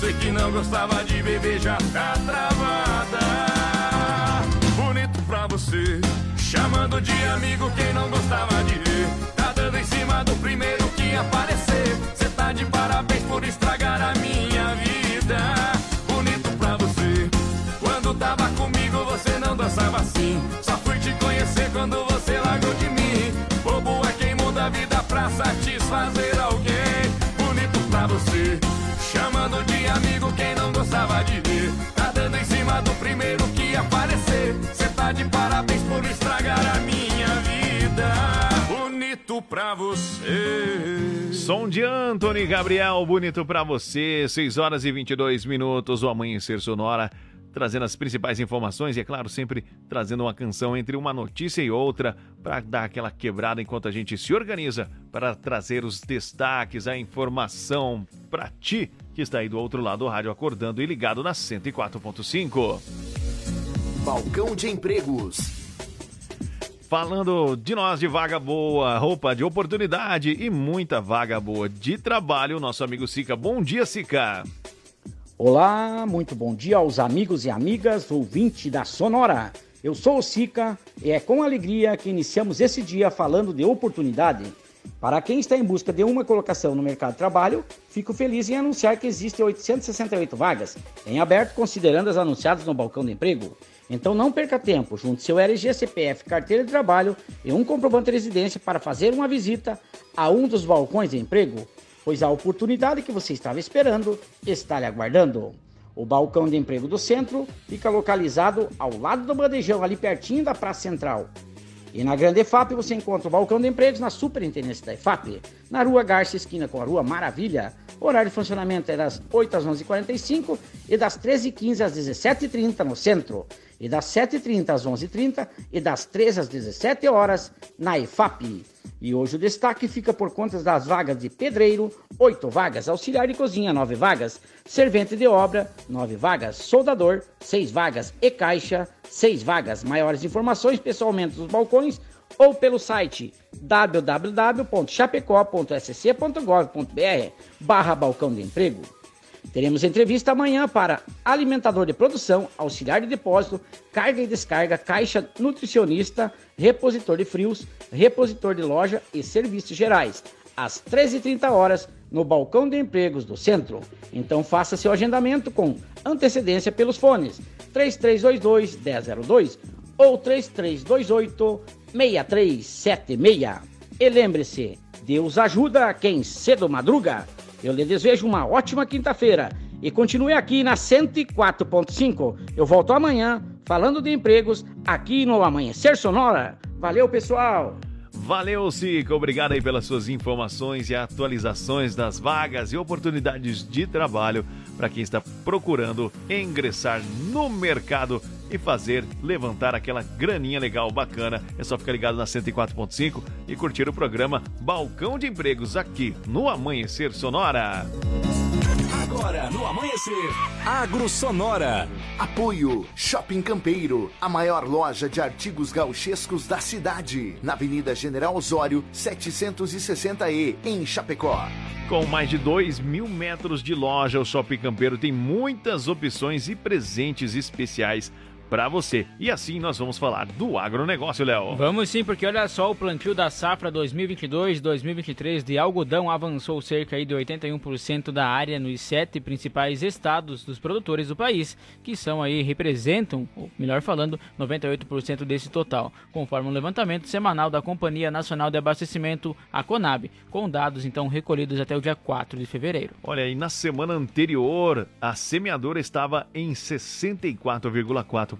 [SPEAKER 27] Você que não gostava de beber já tá travada. Bonito pra você, chamando de amigo quem não gostava de ver. Tá dando em cima do primeiro que aparecer. Cê tá de parabéns por estragar a minha vida. Bonito pra você, quando tava comigo você não dançava assim. Só fui te conhecer quando você largou de mim. Bobo é quem muda a vida pra satisfazer alguém. Bonito pra você, chamando de amigo quem não gostava de ver. Tá dando em cima do primeiro que aparecer. Cê tá de parabéns por estragar a minha vida. Bonito pra você.
[SPEAKER 1] Som de Anthony Gabriel, bonito pra você. 6 horas e 22 minutos, o Amanhecer Sonora, trazendo as principais informações e, é claro, sempre trazendo uma canção entre uma notícia e outra para dar aquela quebrada enquanto a gente se organiza para trazer os destaques, a informação para ti que está aí do outro lado do rádio acordando e ligado na 104.5.
[SPEAKER 4] Balcão de empregos.
[SPEAKER 1] Falando de nós de vaga boa, roupa de oportunidade e muita vaga boa de trabalho, nosso amigo Sica. Bom dia, Sica.
[SPEAKER 28] Olá, muito bom dia aos amigos e amigas ouvintes da Sonora. Eu sou o Sica e é com alegria que iniciamos esse dia falando de oportunidade. Para quem está em busca de uma colocação no mercado de trabalho, fico feliz em anunciar que existem 868 vagas em aberto, considerando as anunciadas no balcão de emprego. Então não perca tempo, junte seu RG, CPF, carteira de trabalho e um comprovante de residência para fazer uma visita a um dos balcões de emprego, pois a oportunidade que você estava esperando está lhe aguardando. O balcão de emprego do centro fica localizado ao lado do bandejão, ali pertinho da Praça Central. E na Grande EFAP você encontra o balcão de empregos na Superintendência da EFAP, na Rua Garça, esquina com a Rua Maravilha. O horário de funcionamento é das 8 às 11h45 e das 13h15 às 17h30 no centro, e das 7h30 às 11h30 e das 13 às 17 horas na EFAP. E hoje o destaque fica por conta das vagas de pedreiro, 8 vagas, auxiliar de cozinha, 9 vagas, servente de obra, 9 vagas, soldador, 6 vagas e caixa, 6 vagas. Maiores informações pessoalmente nos balcões ou pelo site www.chapecó.sc.gov.br barra balcão de emprego. Teremos entrevista amanhã para alimentador de produção, auxiliar de depósito, carga e descarga, caixa nutricionista, repositor de frios, repositor de loja e serviços gerais, às 13h30 horas no balcão de empregos do centro. Então faça seu agendamento com antecedência pelos fones 3322 1002 ou 3328 6376. E lembre-se, Deus ajuda quem cedo madruga. Eu lhe desejo uma ótima quinta-feira e continue aqui na 104.5. Eu volto amanhã falando de empregos aqui no Amanhecer Sonora. Valeu, pessoal!
[SPEAKER 1] Valeu, Cica. Obrigado aí pelas suas informações e atualizações das vagas e oportunidades de trabalho para quem está procurando ingressar no mercado e fazer levantar aquela graninha legal, bacana. É só ficar ligado na 104.5 e curtir o programa Balcão de Empregos aqui no Amanhecer Sonora.
[SPEAKER 26] Agora no Amanhecer, Agro Sonora.
[SPEAKER 4] Apoio Shopping Campeiro, a maior loja de artigos gauchescos da cidade, na Avenida General Osório, 760E, em Chapecó.
[SPEAKER 1] Com mais de 2 mil metros de loja, o Shopping Campeiro tem muitas opções e presentes especiais para você. E assim nós vamos falar do agronegócio, Léo.
[SPEAKER 2] Vamos sim, porque olha só, o plantio da safra 2022-2023 de algodão avançou cerca aí de 81% da área nos sete principais estados dos produtores do país, que são aí, representam, ou melhor falando, 98% desse total, conforme um levantamento semanal da Companhia Nacional de Abastecimento, a CONAB, com dados então recolhidos até o dia 4 de fevereiro.
[SPEAKER 1] Olha, e na semana anterior, a semeadora estava em 64,4%.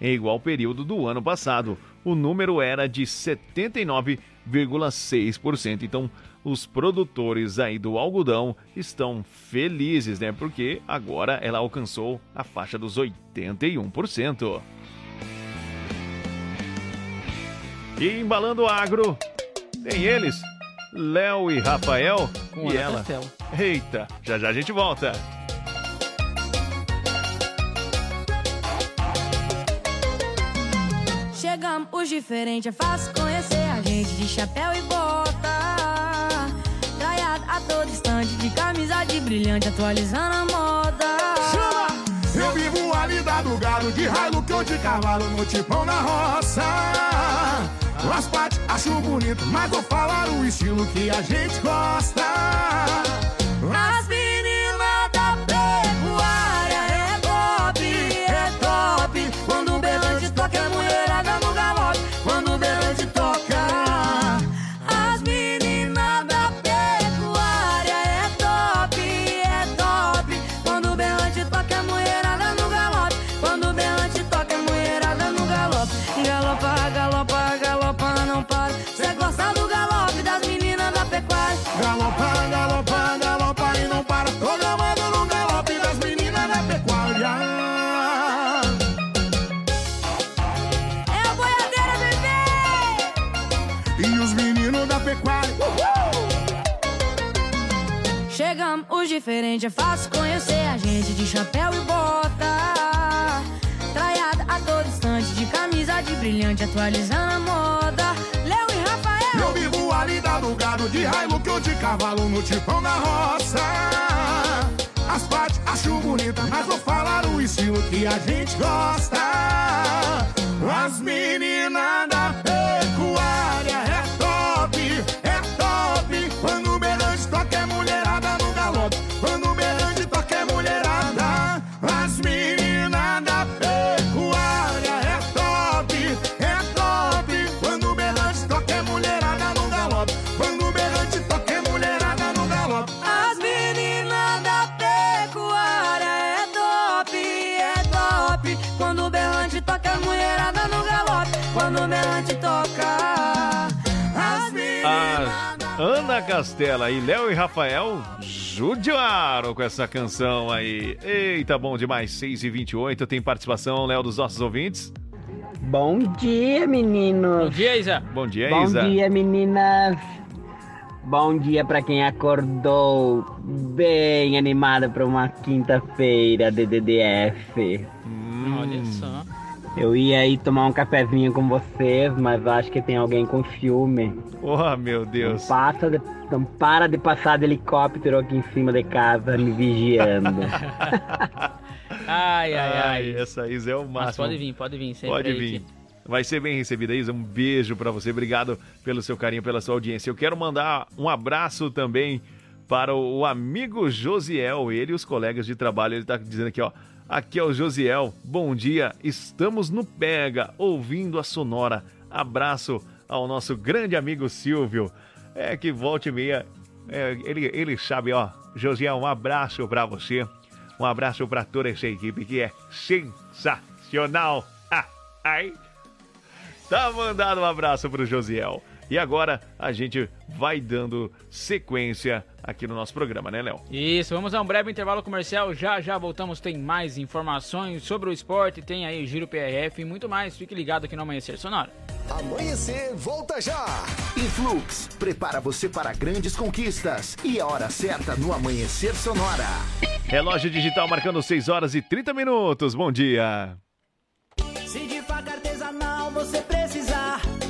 [SPEAKER 1] Em igual período do ano passado, o número era de 79,6%. Então, os produtores aí do algodão estão felizes, né? Porque agora ela alcançou a faixa dos 81%. E embalando o agro, tem eles, Léo e Rafael
[SPEAKER 2] Com
[SPEAKER 1] e ela.
[SPEAKER 2] Castelo.
[SPEAKER 1] Eita, já já a gente volta.
[SPEAKER 29] Chegamos os diferentes, é fácil conhecer a gente de chapéu e bota. Traiado a todo instante, de camisa de brilhante, atualizando a moda.
[SPEAKER 30] Eu vivo a vida do gado de raio que eu de cavalo no tipão na roça. As partes acho bonito, mas vou falar o estilo que a gente gosta.
[SPEAKER 29] Diferentes, é fácil conhecer a gente de chapéu e bota. Traiada a todo instante, de camisa de brilhante, atualizando a moda. Léo e Rafael!
[SPEAKER 30] Eu vivo a lida do gado de raio que eu de cavalo no tipão na roça. As partes acho bonita, mas vou falar o estilo que a gente gosta. As meninas da
[SPEAKER 1] Castela e Léo e Rafael judiaram com essa canção aí. Eita, bom demais. 6 e 28 tem participação, Léo, dos nossos ouvintes.
[SPEAKER 31] Bom dia, meninos.
[SPEAKER 2] Bom dia, Isa.
[SPEAKER 1] Bom dia,
[SPEAKER 31] Bom
[SPEAKER 1] Isa.
[SPEAKER 31] dia, meninas. Bom dia pra quem acordou bem animado pra uma quinta-feira de DDF.
[SPEAKER 2] Olha só.
[SPEAKER 31] Eu ia aí tomar um cafezinho com vocês, mas acho que tem alguém com ciúme.
[SPEAKER 1] Oh, meu
[SPEAKER 31] Não,
[SPEAKER 1] Deus.
[SPEAKER 31] passa de- não para de passar de helicóptero aqui em cima de casa me vigiando.
[SPEAKER 2] Ai, ai, ai.
[SPEAKER 1] Essa Isa é o máximo.
[SPEAKER 2] Mas pode vir, pode vir. Sempre
[SPEAKER 1] Pode
[SPEAKER 2] aí
[SPEAKER 1] vir.
[SPEAKER 2] que-
[SPEAKER 1] Vai ser bem recebida, Isa. Um beijo pra você. Obrigado pelo seu carinho, pela sua audiência. Eu quero mandar um abraço também para o amigo Josiel, ele e os colegas de trabalho. Ele tá dizendo aqui, ó. Aqui é o Josiel. Bom dia. Estamos no Pega, ouvindo a Sonora. Abraço ao nosso grande amigo Silvio. É que volte meia. é, ele, ele sabe, ó. Josiel, um abraço pra você. Um abraço pra toda essa equipe que é sensacional. Ah, ai. Tá mandado um abraço pro Josiel. E agora a gente vai dando sequência aqui no nosso programa, né, Léo?
[SPEAKER 2] Isso, vamos a um breve intervalo comercial. Já já voltamos, tem mais informações sobre o esporte, tem aí o Giro PRF e muito mais. Fique ligado aqui no Amanhecer Sonora.
[SPEAKER 4] Amanhecer, volta já! Influx, prepara você para grandes conquistas. E a hora certa no Amanhecer Sonora.
[SPEAKER 1] Relógio digital marcando 6 horas e 30 minutos. Bom dia.
[SPEAKER 32] Se de faca artesanal você precisar,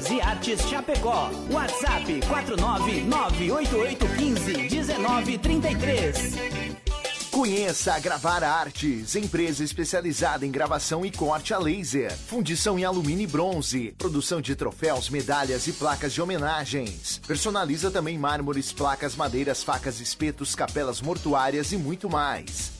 [SPEAKER 32] Facas e Artes Chapecó. WhatsApp 49988151933.
[SPEAKER 4] Conheça a Gravar Artes, empresa especializada em gravação e corte a laser, fundição em alumínio e bronze, produção de troféus, medalhas e placas de homenagens. Personaliza também mármores, placas, madeiras, facas, espetos, capelas mortuárias e muito mais.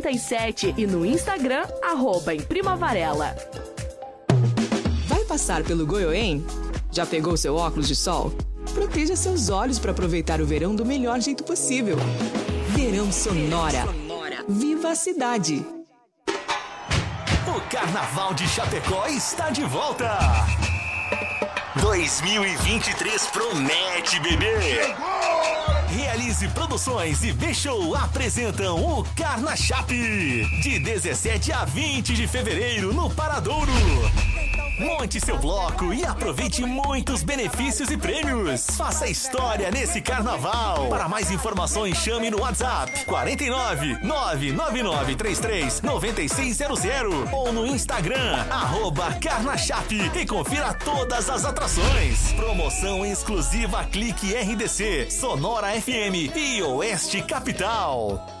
[SPEAKER 24] 988098337 e no Instagram, arroba em Prima Varela.
[SPEAKER 33] Vai passar pelo Goiôem? Já pegou seu óculos de sol? Proteja seus olhos para aproveitar o verão do melhor jeito possível. Verão Sonora. Viva a cidade!
[SPEAKER 26] O Carnaval de Chapecó está de volta! 2023 promete, bebê! Realize Produções e B-Show apresentam o Carna Chape, de 17 a 20 de fevereiro no Paradouro. Monte seu bloco e aproveite muitos benefícios e prêmios. Faça história nesse carnaval. Para mais informações, chame no WhatsApp 49 99933 9600 ou no Instagram, arroba Carnachape e confira todas as atrações. Promoção exclusiva Clique RDC, Sonora FM e Oeste Capital.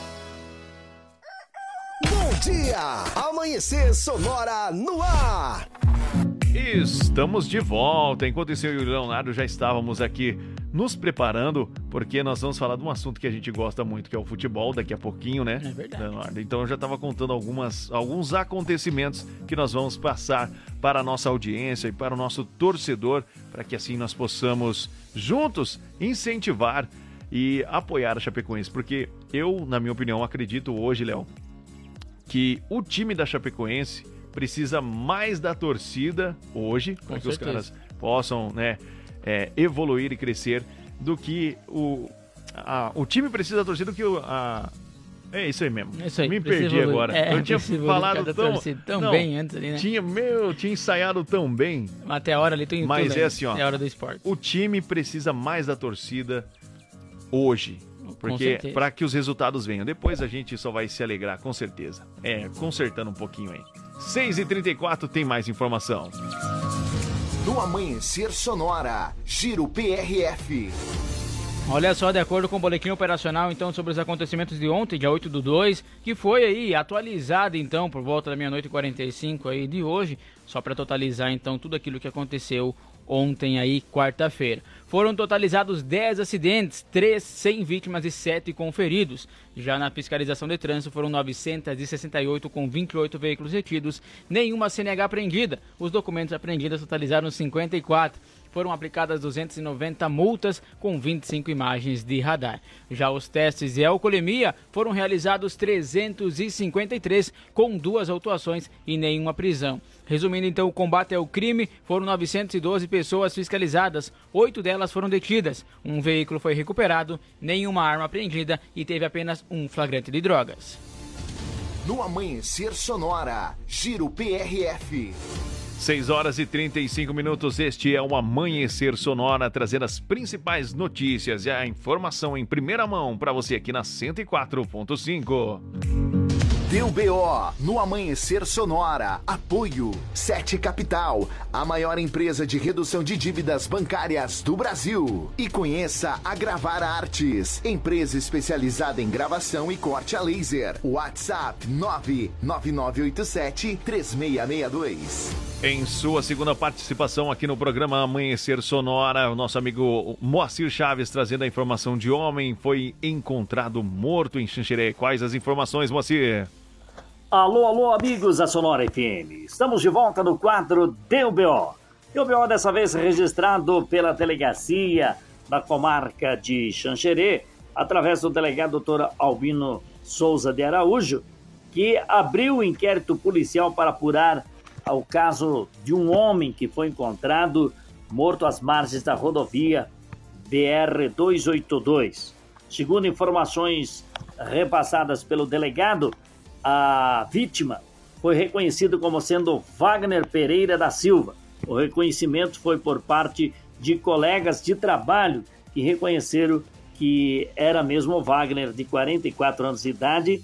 [SPEAKER 8] Dia! Amanhecer Sonora no ar!
[SPEAKER 1] Estamos de volta. Enquanto isso, eu e o Leonardo já estávamos aqui nos preparando, porque nós vamos falar de um assunto que a gente gosta muito, que é o futebol, daqui a pouquinho, né? É
[SPEAKER 2] verdade.
[SPEAKER 1] Leonardo. Então eu já estava contando algumas, alguns acontecimentos que nós vamos passar para a nossa audiência e para o nosso torcedor, para que assim nós possamos juntos incentivar e apoiar a Chapecoense, porque eu, na minha opinião, acredito hoje, Léo, que o time da Chapecoense precisa mais da torcida hoje, para que os caras possam né, é, evoluir e crescer do que o. a- o time precisa da torcida do que o. A, é isso aí mesmo.
[SPEAKER 2] É isso aí,
[SPEAKER 1] Me perdi
[SPEAKER 2] evoluir.
[SPEAKER 1] agora.
[SPEAKER 2] É,
[SPEAKER 1] eu tinha falado tão,
[SPEAKER 2] tão
[SPEAKER 1] não,
[SPEAKER 2] bem antes ali, né?
[SPEAKER 1] Tinha, meu, tinha ensaiado tão bem.
[SPEAKER 2] Até a hora ali tem
[SPEAKER 1] Mas
[SPEAKER 2] tudo
[SPEAKER 1] é
[SPEAKER 2] aí.
[SPEAKER 1] assim, ó.
[SPEAKER 2] É a hora do esporte.
[SPEAKER 1] O time precisa mais da torcida hoje. Porque para que os resultados venham. Depois a gente só vai se alegrar, com certeza. É, consertando um pouquinho aí. 6h34 tem mais informação.
[SPEAKER 4] No Amanhecer Sonora, Giro PRF.
[SPEAKER 2] Olha só, de acordo com o boletim operacional, então, sobre os acontecimentos de ontem, dia 8 do 2, que foi aí atualizado, então, por volta da meia-noite e 45 aí de hoje, só para totalizar, então, tudo aquilo que aconteceu ontem aí, quarta-feira. Foram totalizados 10 acidentes, 3 sem vítimas e 7 com feridos. Já na fiscalização de trânsito foram 968 com 28 veículos retidos, nenhuma CNH apreendida. Os documentos apreendidos totalizaram 54 foram aplicadas 290 multas com 25 imagens de radar. Já os testes de alcoolemia foram realizados 353, com duas autuações e nenhuma prisão. Resumindo então o combate ao crime, foram 912 pessoas fiscalizadas, oito delas foram detidas, um veículo foi recuperado, nenhuma arma apreendida e teve apenas um flagrante de drogas.
[SPEAKER 4] No Amanhecer Sonora, Giro PRF.
[SPEAKER 1] 6 horas e 35 minutos. Este é o Amanhecer Sonora, trazendo as principais notícias e a informação em primeira mão para você aqui na 104.5.
[SPEAKER 4] Deu BO no Amanhecer Sonora. Apoio Sete Capital, a maior empresa de redução de dívidas bancárias do Brasil. E conheça a Gravar Artes, empresa especializada em gravação e corte a laser. WhatsApp 99987 3662.
[SPEAKER 1] Em sua segunda participação aqui no programa Amanhecer Sonora, o nosso amigo Moacir Chaves trazendo a informação de homem foi encontrado morto em Xanxerê. Quais as informações, Moacir?
[SPEAKER 14] Alô, alô, amigos da Sonora FM. Estamos de volta no quadro DUBO. DUBO dessa vez registrado pela delegacia da comarca de Xanxerê, através do delegado doutor Albino Souza de Araújo, que abriu o inquérito policial para apurar o caso de um homem que foi encontrado morto às margens da rodovia BR-282. Segundo informações repassadas pelo delegado, a vítima foi reconhecida como sendo Wagner Pereira da Silva. O reconhecimento foi por parte de colegas de trabalho que reconheceram que era mesmo Wagner, de 44 anos de idade,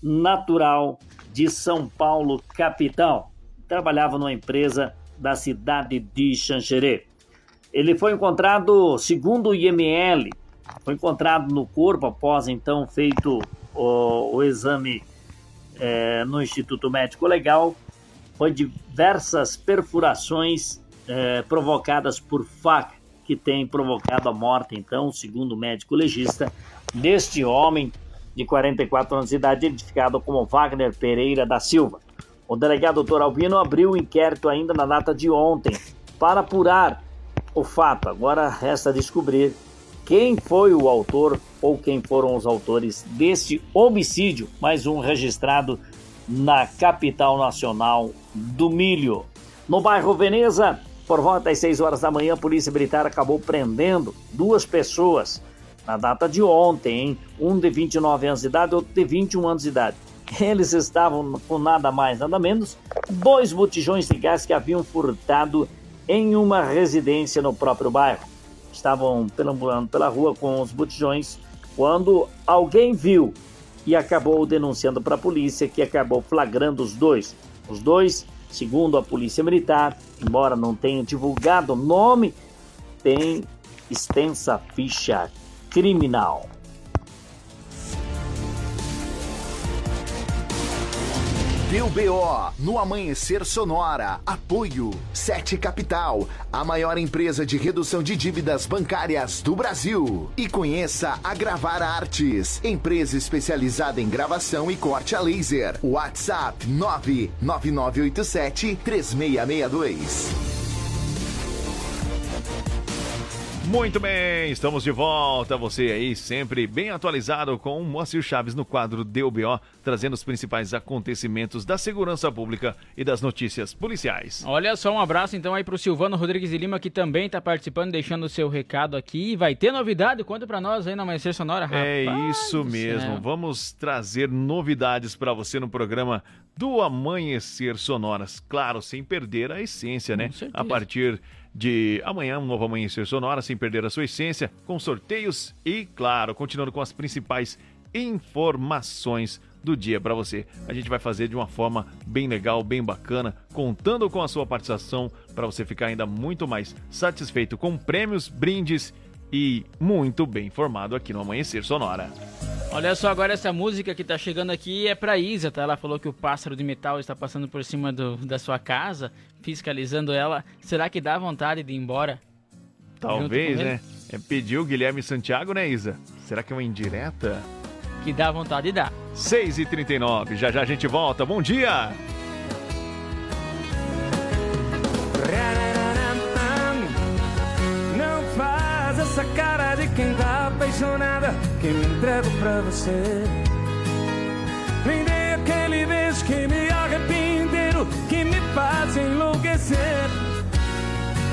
[SPEAKER 14] natural de São Paulo, capital. Trabalhava numa empresa da cidade de Xanxerê. Ele foi encontrado, segundo o IML, foi encontrado no corpo após então feito o, o exame é, no Instituto Médico Legal, foi diversas perfurações é, provocadas por faca que tem provocado a morte, então, segundo o médico legista, deste homem de 44 anos de idade, identificado como Wagner Pereira da Silva. O delegado doutor Albino abriu o inquérito ainda na data de ontem para apurar o fato. Agora resta descobrir quem foi o autor ou quem foram os autores deste homicídio, mais um registrado na capital nacional do milho. No bairro Veneza, por volta das 6 horas da manhã, a Polícia Militar acabou prendendo duas pessoas na data de ontem, hein? um de 29 anos de idade e outro de 21 anos de idade. Eles estavam com nada mais, nada menos, dois botijões de gás que haviam furtado em uma residência no próprio bairro. Estavam perambulando pela rua com os botijões quando alguém viu e acabou denunciando para a polícia, que acabou flagrando os dois. Os dois, segundo a polícia militar, embora não tenha divulgado o nome, tem extensa ficha criminal.
[SPEAKER 4] Deu BO no Amanhecer Sonora. Apoio Sete Capital, a maior empresa de redução de dívidas bancárias do Brasil. E conheça a Gravar Artes, empresa especializada em gravação e corte a laser. WhatsApp 99987 3662.
[SPEAKER 1] Muito bem, estamos de volta. Você aí sempre bem atualizado com o Moacir Chaves no quadro DUBO, trazendo os principais acontecimentos da segurança pública e das notícias policiais.
[SPEAKER 2] Olha só, um abraço então aí pro Silvano Rodrigues de Lima, que também tá participando, deixando o seu recado aqui. Vai ter novidade? Conta pra nós aí na Amanhecer Sonora, rapaz.
[SPEAKER 1] É isso mesmo. Vamos trazer novidades para você no programa do Amanhecer Sonoras. Claro, sem perder a essência, né? A partir de amanhã, um novo Amanhecer Sonora, sem perder a sua essência, com sorteios e, claro, continuando com as principais informações do dia para você. A gente vai fazer de uma forma bem legal, bem bacana, contando com a sua participação para você ficar ainda muito mais satisfeito com prêmios, brindes e muito bem informado aqui no Amanhecer Sonora.
[SPEAKER 2] Olha só, agora essa música que tá chegando aqui é pra Isa, tá? Ela falou que o pássaro de metal está passando por cima do- da sua casa, fiscalizando ela. Será que dá vontade de ir embora?
[SPEAKER 1] Talvez, né? É, pediu o Guilherme Santiago, né, Isa? Será que é uma indireta?
[SPEAKER 2] Que dá vontade de dar.
[SPEAKER 1] 6h39, já já a gente volta. Bom dia!
[SPEAKER 34] Essa cara de quem tá apaixonada Que me entrego pra você. Nem aquele beijo que me arrepia inteiro Que me faz enlouquecer.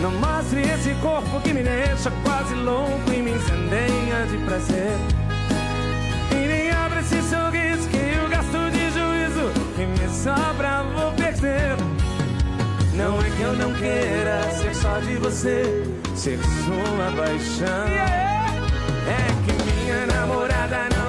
[SPEAKER 34] Não mostre esse corpo que me deixa quase louco E me incendeia de prazer. E nem abre esse sorriso que eu gasto de juízo Que me sobra vou perder não é que eu não queira ser só de você, ser sua paixão. É que minha namorada não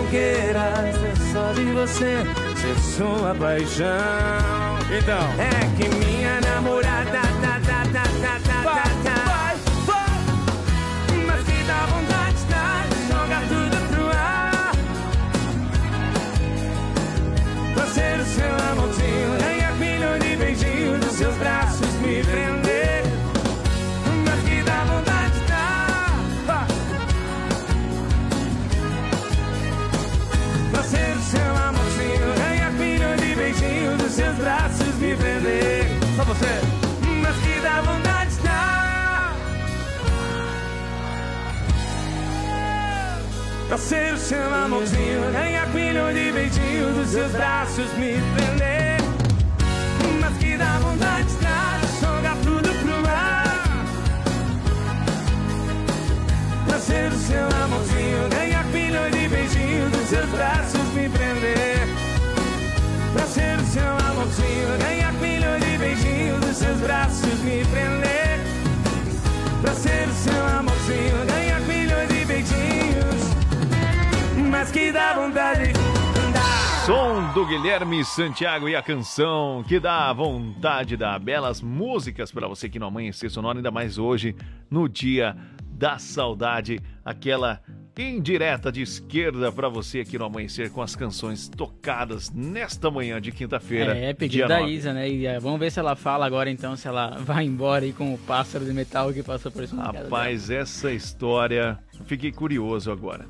[SPEAKER 34] Não queira ser só de você, ser sua paixão. Então, é que minha namorada Ser o seu amorzinho, ganhar milhões de beijinhos dos seus braços, me prender. Mas que dá vontade de jogar tudo pro ar. O seu amorzinho, ganhar milhões de beijinhos dos seus braços, me prender. Pra ser o seu amorzinho, ganhar milhões de beijinhos dos seus braços, me prender. Pra ser o seu amorzinho, Mas que dá vontade
[SPEAKER 1] Som do Guilherme Santiago e a canção que dá vontade de dar belas músicas para você que no Amanhecer Sonora, ainda mais hoje, no dia da saudade, aquela indireta de esquerda para você aqui no Amanhecer com as canções tocadas nesta manhã de quinta-feira.
[SPEAKER 2] É,
[SPEAKER 1] dia
[SPEAKER 2] pedido da
[SPEAKER 1] 9.
[SPEAKER 2] Isa, né? E, é, vamos ver se ela fala agora então, se ela vai embora aí com o pássaro de metal que passou por cima da.
[SPEAKER 1] Rapaz, essa história, eu fiquei curioso agora.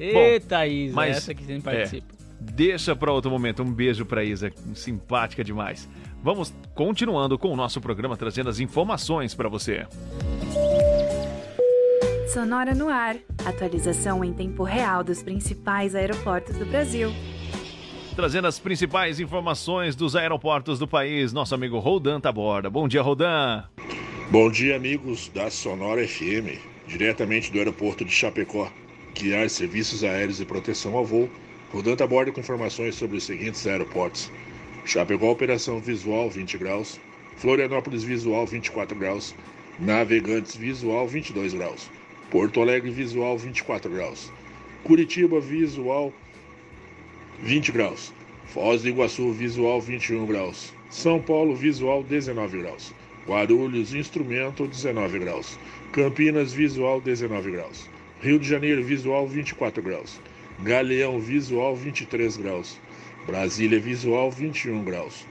[SPEAKER 2] Eita, Isa,
[SPEAKER 1] mas,
[SPEAKER 2] essa que sempre participa.
[SPEAKER 1] é, deixa para outro momento. Um beijo para Isa, simpática demais. Vamos continuando com o nosso programa trazendo as informações para você.
[SPEAKER 35] Sonora no ar. Atualização em tempo real dos principais aeroportos do Brasil.
[SPEAKER 1] Trazendo as principais informações dos aeroportos do país, nosso amigo Rodan Taborda. Bom dia, Rodan.
[SPEAKER 36] Bom dia, amigos da Sonora FM, diretamente do aeroporto de Chapecó. Guiar serviços aéreos e proteção ao voo. Rodan Taborda com informações sobre os seguintes aeroportos: Chapecó, operação visual 20 graus. Florianópolis, visual 24 graus. Navegantes, visual 22 graus. Porto Alegre, visual 24 graus. Curitiba, visual 20 graus. Foz do Iguaçu, visual 21 graus. São Paulo, visual 19 graus. Guarulhos, instrumento 19 graus. Campinas, visual 19 graus. Rio de Janeiro, visual 24 graus. Galeão, visual 23 graus. Brasília, visual 21 graus.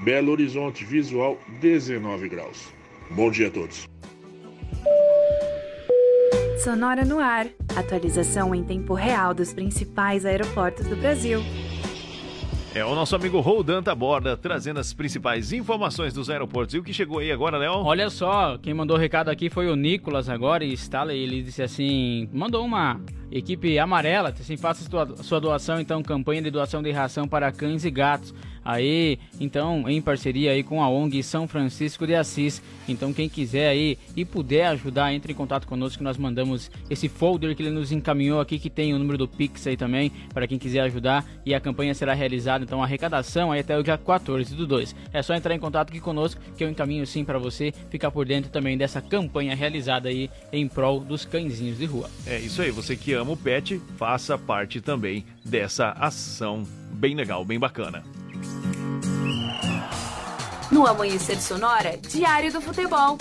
[SPEAKER 36] Belo Horizonte, visual 19 graus. Bom dia a todos.
[SPEAKER 35] Sonora no ar. Atualização em tempo real dos principais aeroportos do Brasil.
[SPEAKER 1] É o nosso amigo Rodan Taborda trazendo as principais informações dos aeroportos. E o que chegou aí agora, Léo?
[SPEAKER 2] Olha só, quem mandou o recado aqui foi o Nicolas agora e Stalley, ele disse assim, mandou uma equipe amarela, assim, faça sua doação, então, campanha de doação de ração para cães e gatos. Aí, então, em parceria aí com a ONG São Francisco de Assis. Então, quem quiser aí e puder ajudar, entre em contato conosco que nós mandamos esse folder que ele nos encaminhou aqui, que tem o número do Pix aí também, para quem quiser ajudar. E a campanha será realizada, então, a arrecadação aí até o dia 14 do 2. É só entrar em contato aqui conosco, que eu encaminho sim para você ficar por dentro também dessa campanha realizada aí em prol dos cãezinhos de rua.
[SPEAKER 1] É isso aí, você que ama o pet, faça parte também dessa ação bem legal, bem bacana.
[SPEAKER 35] No Amanhecer Sonora, Diário do Futebol.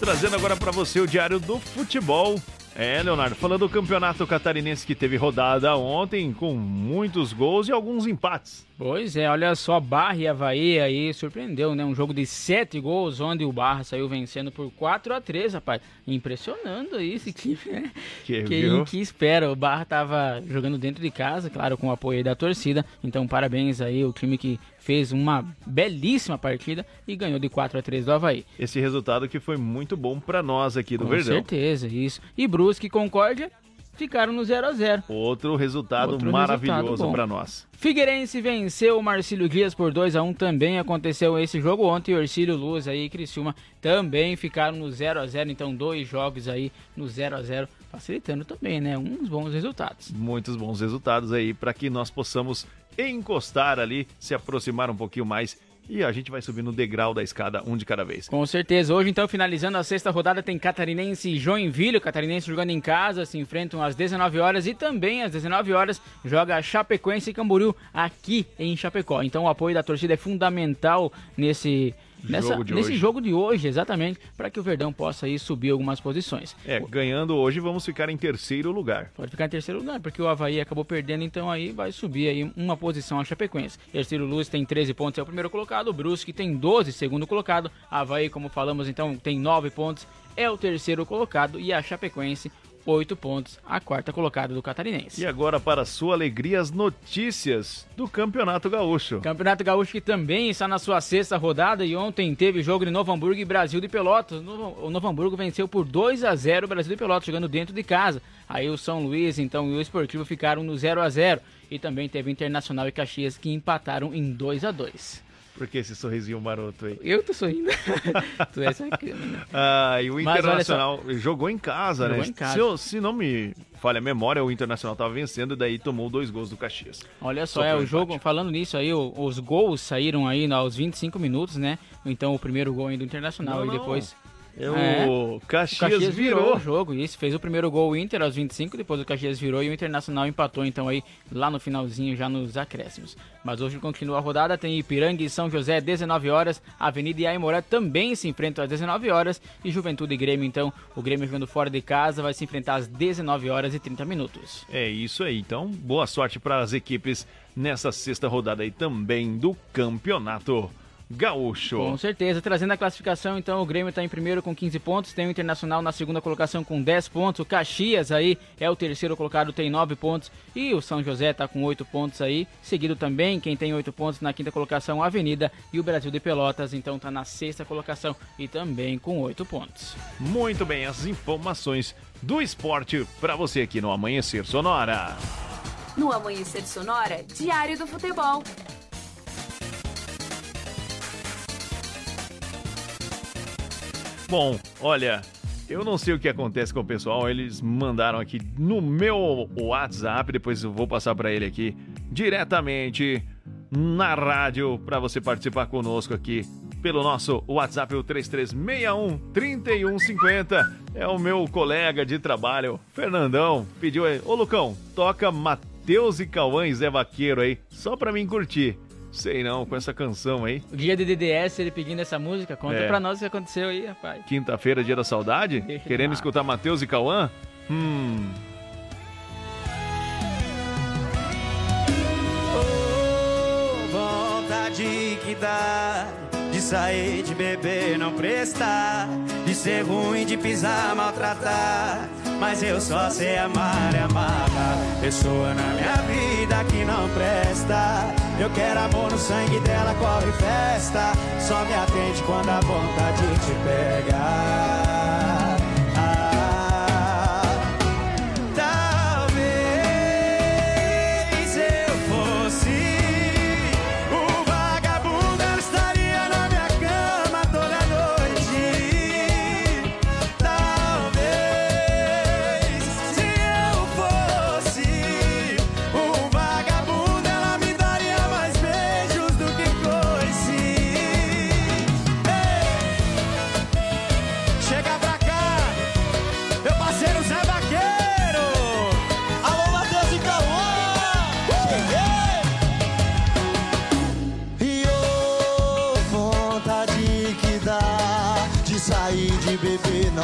[SPEAKER 1] Trazendo agora para você o Diário do Futebol. É, Leonardo, falando do campeonato catarinense que teve rodada ontem, com muitos gols e alguns empates.
[SPEAKER 2] Pois é, olha só, Barra e Havaí aí surpreendeu, né? Um jogo de sete gols, onde o Barra saiu vencendo por 4 a 3 rapaz. Impressionando aí esse time, né?
[SPEAKER 1] Que,
[SPEAKER 2] Quem
[SPEAKER 1] viu?
[SPEAKER 2] que espera? O Barra tava jogando dentro de casa, claro, com o apoio aí da torcida. Então, parabéns aí, o time que fez uma belíssima partida e ganhou de 4 a 3 do Havaí.
[SPEAKER 1] Esse resultado que foi muito bom para nós aqui do
[SPEAKER 2] Com
[SPEAKER 1] Verdão.
[SPEAKER 2] certeza, isso. E Brusque e Concórdia ficaram no 0 a 0
[SPEAKER 1] Outro resultado
[SPEAKER 2] Outro
[SPEAKER 1] maravilhoso para nós.
[SPEAKER 2] Figueirense venceu o Marcílio Dias por 2 a 1 também aconteceu esse jogo ontem. E Orcílio Luz aí e Criciúma também ficaram no 0 a 0 então dois jogos aí no 0 a 0 facilitando também, né? Uns bons resultados.
[SPEAKER 1] Muitos bons resultados aí para que nós possamos encostar ali, se aproximar um pouquinho mais e a gente vai subir no degrau da escada um de cada vez.
[SPEAKER 2] Com certeza. Hoje, então, finalizando a sexta rodada, tem Catarinense e Joinville. O Catarinense jogando em casa, se enfrentam às 19 horas e também às 19 horas joga Chapecoense e Camboriú aqui em Chapecó. Então, o apoio da torcida é fundamental nesse. Nessa,
[SPEAKER 1] Jogo
[SPEAKER 2] nesse
[SPEAKER 1] hoje.
[SPEAKER 2] jogo de hoje, exatamente, para que o Verdão possa aí subir algumas posições.
[SPEAKER 1] É, ganhando hoje vamos ficar em terceiro lugar.
[SPEAKER 2] Pode ficar em terceiro lugar, porque o Havaí acabou perdendo, então aí vai subir aí uma posição a Chapecoense. Terceiro Luz tem 13 pontos, é o primeiro colocado. O Brusque tem 12, segundo colocado. Havaí, como falamos, então tem 9 pontos, é o terceiro colocado. E a Chapecoense, 8 pontos, a quarta colocada do Catarinense.
[SPEAKER 1] E agora, para sua alegria, as notícias do Campeonato Gaúcho.
[SPEAKER 2] Campeonato Gaúcho que também está na sua sexta rodada e ontem teve jogo de Novo Hamburgo e Brasil de Pelotas. O Novo Hamburgo venceu por 2 a 0 o Brasil de Pelotas, jogando dentro de casa. Aí o São Luís, então, e o Esportivo ficaram no 0 a 0 E também teve Internacional e Caxias que empataram em 2 a 2
[SPEAKER 1] Por que esse sorrisinho maroto aí?
[SPEAKER 2] Eu tô sorrindo. tu é sacana?
[SPEAKER 1] Ah, e o
[SPEAKER 2] Mas
[SPEAKER 1] Internacional jogou em casa,
[SPEAKER 2] Jogou
[SPEAKER 1] né?
[SPEAKER 2] em casa.
[SPEAKER 1] Se, eu- se não me falha a memória, o Internacional tava vencendo e daí tomou dois gols do Caxias.
[SPEAKER 2] Olha só,
[SPEAKER 1] Sofreu
[SPEAKER 2] é o
[SPEAKER 1] empate.
[SPEAKER 2] jogo, falando nisso aí, os gols saíram aí aos 25 minutos, né? Então o primeiro gol aí do Internacional
[SPEAKER 1] Não,
[SPEAKER 2] e
[SPEAKER 1] não.
[SPEAKER 2] Depois.
[SPEAKER 1] É o Caxias virou.
[SPEAKER 2] o jogo, isso, fez o primeiro gol o Inter aos 25, depois o Caxias virou e o Internacional empatou, então aí lá no finalzinho, já nos acréscimos. Mas hoje continua a rodada, tem Ipiranga e São José, 19 horas, Avenida e Aimoré também se enfrentam às 19 horas e Juventude e Grêmio, então, o Grêmio jogando fora de casa vai se enfrentar às 19 horas e 30 minutos.
[SPEAKER 1] É isso aí. Então, boa sorte para as equipes nessa sexta rodada aí também do Campeonato Gaúcho.
[SPEAKER 2] Com certeza, trazendo a classificação, então o Grêmio está em primeiro com 15 pontos, tem o Internacional na segunda colocação com 10 pontos, o Caxias aí é o terceiro colocado, tem 9 pontos, e o São José está com 8 pontos aí, seguido também, quem tem 8 pontos na quinta colocação, a Avenida, e o Brasil de Pelotas, então está na sexta colocação e também com 8 pontos.
[SPEAKER 1] Muito bem, as informações do esporte para você aqui no Amanhecer Sonora.
[SPEAKER 37] No Amanhecer Sonora, Diário do Futebol.
[SPEAKER 1] Bom, olha, eu não sei o que acontece com o pessoal, eles mandaram aqui no meu WhatsApp, depois eu vou passar para ele aqui diretamente na rádio para você participar conosco aqui pelo nosso WhatsApp o 3361 3150. É o meu colega de trabalho, Fernandão, pediu aí, ô Lucão, toca Matheus e Cauã e Zé Vaqueiro aí, só pra mim curtir. Sei não, com essa canção aí.
[SPEAKER 2] O dia de DDS, ele pedindo essa música, conta
[SPEAKER 1] É.
[SPEAKER 2] pra nós o que aconteceu aí, rapaz.
[SPEAKER 1] Quinta-feira, dia da saudade?
[SPEAKER 2] Deixa
[SPEAKER 1] Querendo escutar Matheus e Cauã? Hum.
[SPEAKER 12] Oh, vontade que dá sair, de beber, não prestar, de ser ruim, de pisar, maltratar. Mas eu só sei amar e amar. Pessoa na minha vida que não presta. Eu quero amor no sangue dela, corre festa. Só me atende quando a vontade te pega.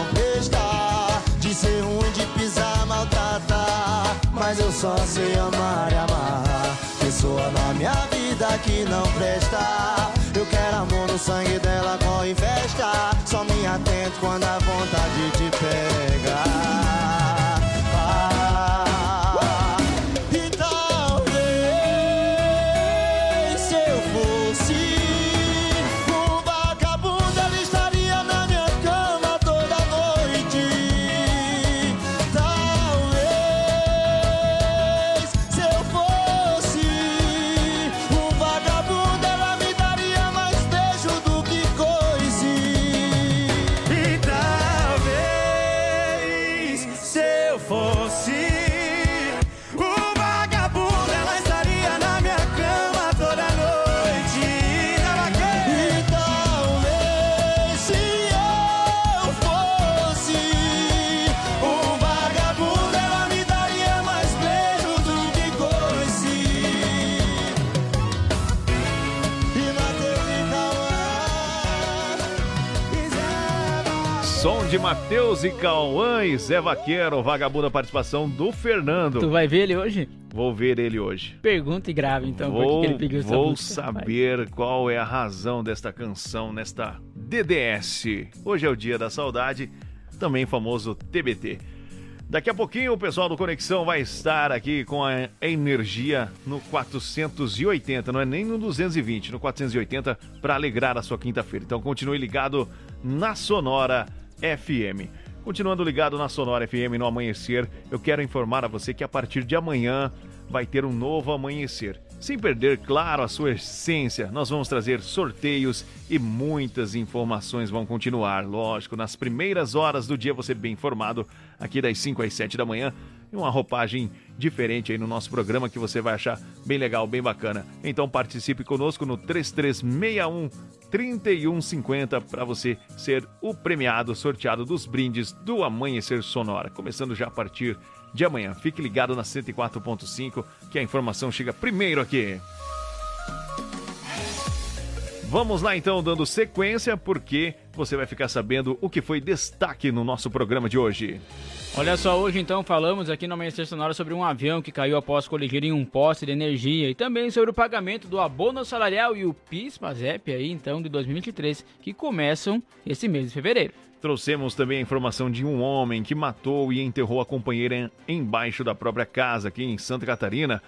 [SPEAKER 12] Não prestar, de ser ruim, de pisar, maltratar. Mas eu só sei amar e amar. Pessoa na minha vida que não presta. Eu quero amor no sangue dela, corre festa. Só me atento quando a vontade te pega.
[SPEAKER 1] De Matheus e Cauã e Zé Vaqueiro, vagabunda participação do Fernando.
[SPEAKER 2] Tu vai ver ele hoje?
[SPEAKER 1] Vou ver ele hoje.
[SPEAKER 2] Pergunta e grave, então, por que
[SPEAKER 1] Vou,
[SPEAKER 2] ele pediu essa
[SPEAKER 1] vou
[SPEAKER 2] música,
[SPEAKER 1] saber qual é a razão desta canção, nesta DDS. Hoje é o dia da saudade, também famoso TBT. Daqui a pouquinho o pessoal do Conexão vai estar aqui com a energia no 480, não é nem no 220, no 480 para alegrar a sua quinta-feira. Então continue ligado na Sonora FM. Continuando ligado na Sonora FM no amanhecer, eu quero informar a você que a partir de amanhã vai ter um novo amanhecer. Sem perder, claro, a sua essência, nós vamos trazer sorteios e muitas informações vão continuar. Lógico, nas primeiras horas do dia você bem informado, aqui das 5 às 7 da manhã, e uma roupagem diferente aí no nosso programa que você vai achar bem legal, bem bacana. Então participe conosco no 3361 3150 para você ser o premiado, sorteado dos brindes do Amanhecer Sonora. Começando já a partir de amanhã. Fique ligado na 104.5 que a informação chega primeiro aqui. Vamos lá então, dando sequência, porque você vai ficar sabendo o que foi destaque no nosso programa de hoje.
[SPEAKER 2] Olha só, hoje então falamos aqui no Amanhecer Sonora sobre um avião que caiu após colidir em um poste de energia e também sobre o pagamento do abono salarial e o PIS-PASEP aí então de 2023, que começam esse mês de fevereiro.
[SPEAKER 1] Trouxemos também a informação de um homem que matou e enterrou a companheira embaixo da própria casa aqui em Santa Catarina.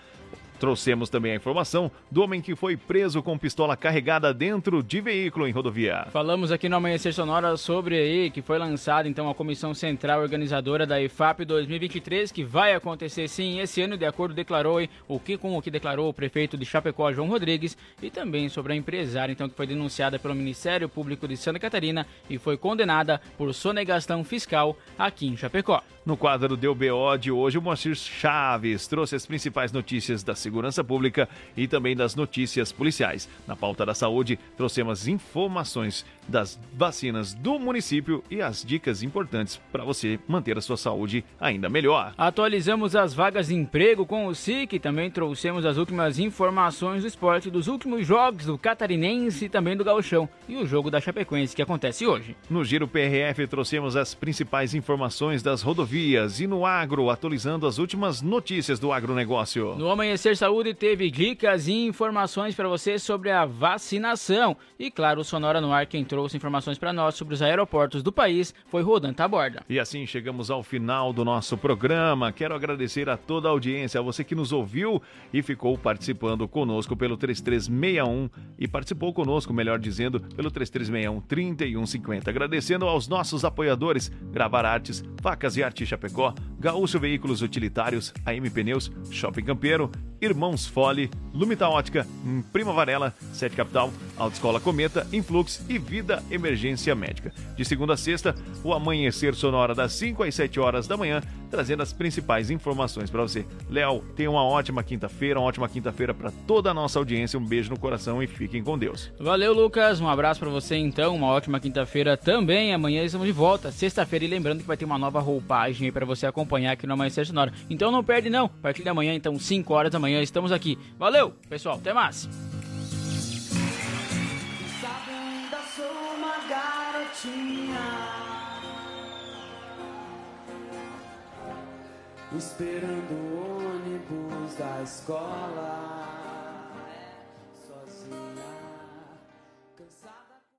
[SPEAKER 1] Trouxemos também a informação do homem que foi preso com pistola carregada dentro de veículo em rodovia.
[SPEAKER 2] Falamos aqui no Amanhecer Sonora sobre aí que foi lançada então a Comissão Central Organizadora da IFAP 2023, que vai acontecer sim esse ano, de acordo declarou aí, o que com o que declarou o prefeito de Chapecó, João Rodrigues, e também sobre a empresária então que foi denunciada pelo Ministério Público de Santa Catarina e foi condenada por sonegação fiscal aqui em Chapecó.
[SPEAKER 1] No quadro do BO de hoje, o Moacir Chaves trouxe as principais notícias da segurança pública e também das notícias policiais. Na pauta da saúde, trouxemos informações das vacinas do município e as dicas importantes para você manter a sua saúde ainda melhor.
[SPEAKER 2] Atualizamos as vagas de emprego com o SIC e também trouxemos as últimas informações do esporte dos últimos jogos do Catarinense e também do Gauchão e o jogo da Chapecoense que acontece hoje.
[SPEAKER 1] No Giro PRF trouxemos as principais informações das rodovias e no agro, atualizando as últimas notícias do agronegócio.
[SPEAKER 2] No Amanhecer Saúde teve dicas e informações para você sobre a vacinação. E claro, o Sonora no Ar quem trouxe informações para nós sobre os aeroportos do país foi Rodan Taborda.
[SPEAKER 1] E assim chegamos ao final do nosso programa. Quero agradecer a toda a audiência, a você que nos ouviu e ficou participando conosco pelo 3361 e participou conosco, melhor dizendo, pelo 3361 3150. Agradecendo aos nossos apoiadores, Gravar Artes, Facas e Arte Chapecó, Gaúcho Veículos Utilitários, AM Pneus, Shopping Campeiro, Irmãos Fole, Lumita Ótica, Prima Varela, Sete Capital, Autoescola Cometa, Influx e Vida Emergência Médica. De segunda a sexta, o amanhecer sonora das 5 às 7 horas da manhã, trazendo as principais informações para você. Léo, tenha uma ótima quinta-feira, uma ótima quinta-feira para toda a nossa audiência. Um beijo no coração e fiquem com Deus.
[SPEAKER 2] Valeu, Lucas. Um abraço para você então. Uma ótima quinta-feira também. Amanhã estamos de volta, sexta-feira. E lembrando que vai ter uma nova roupagem aí para você acompanhar aqui no Amanhecer Sonora. Então não perde não. A partir de amanhã, então 5 horas da manhã, estamos aqui. Valeu, pessoal. Até mais.
[SPEAKER 29] Garotinha Esperando o ônibus da escola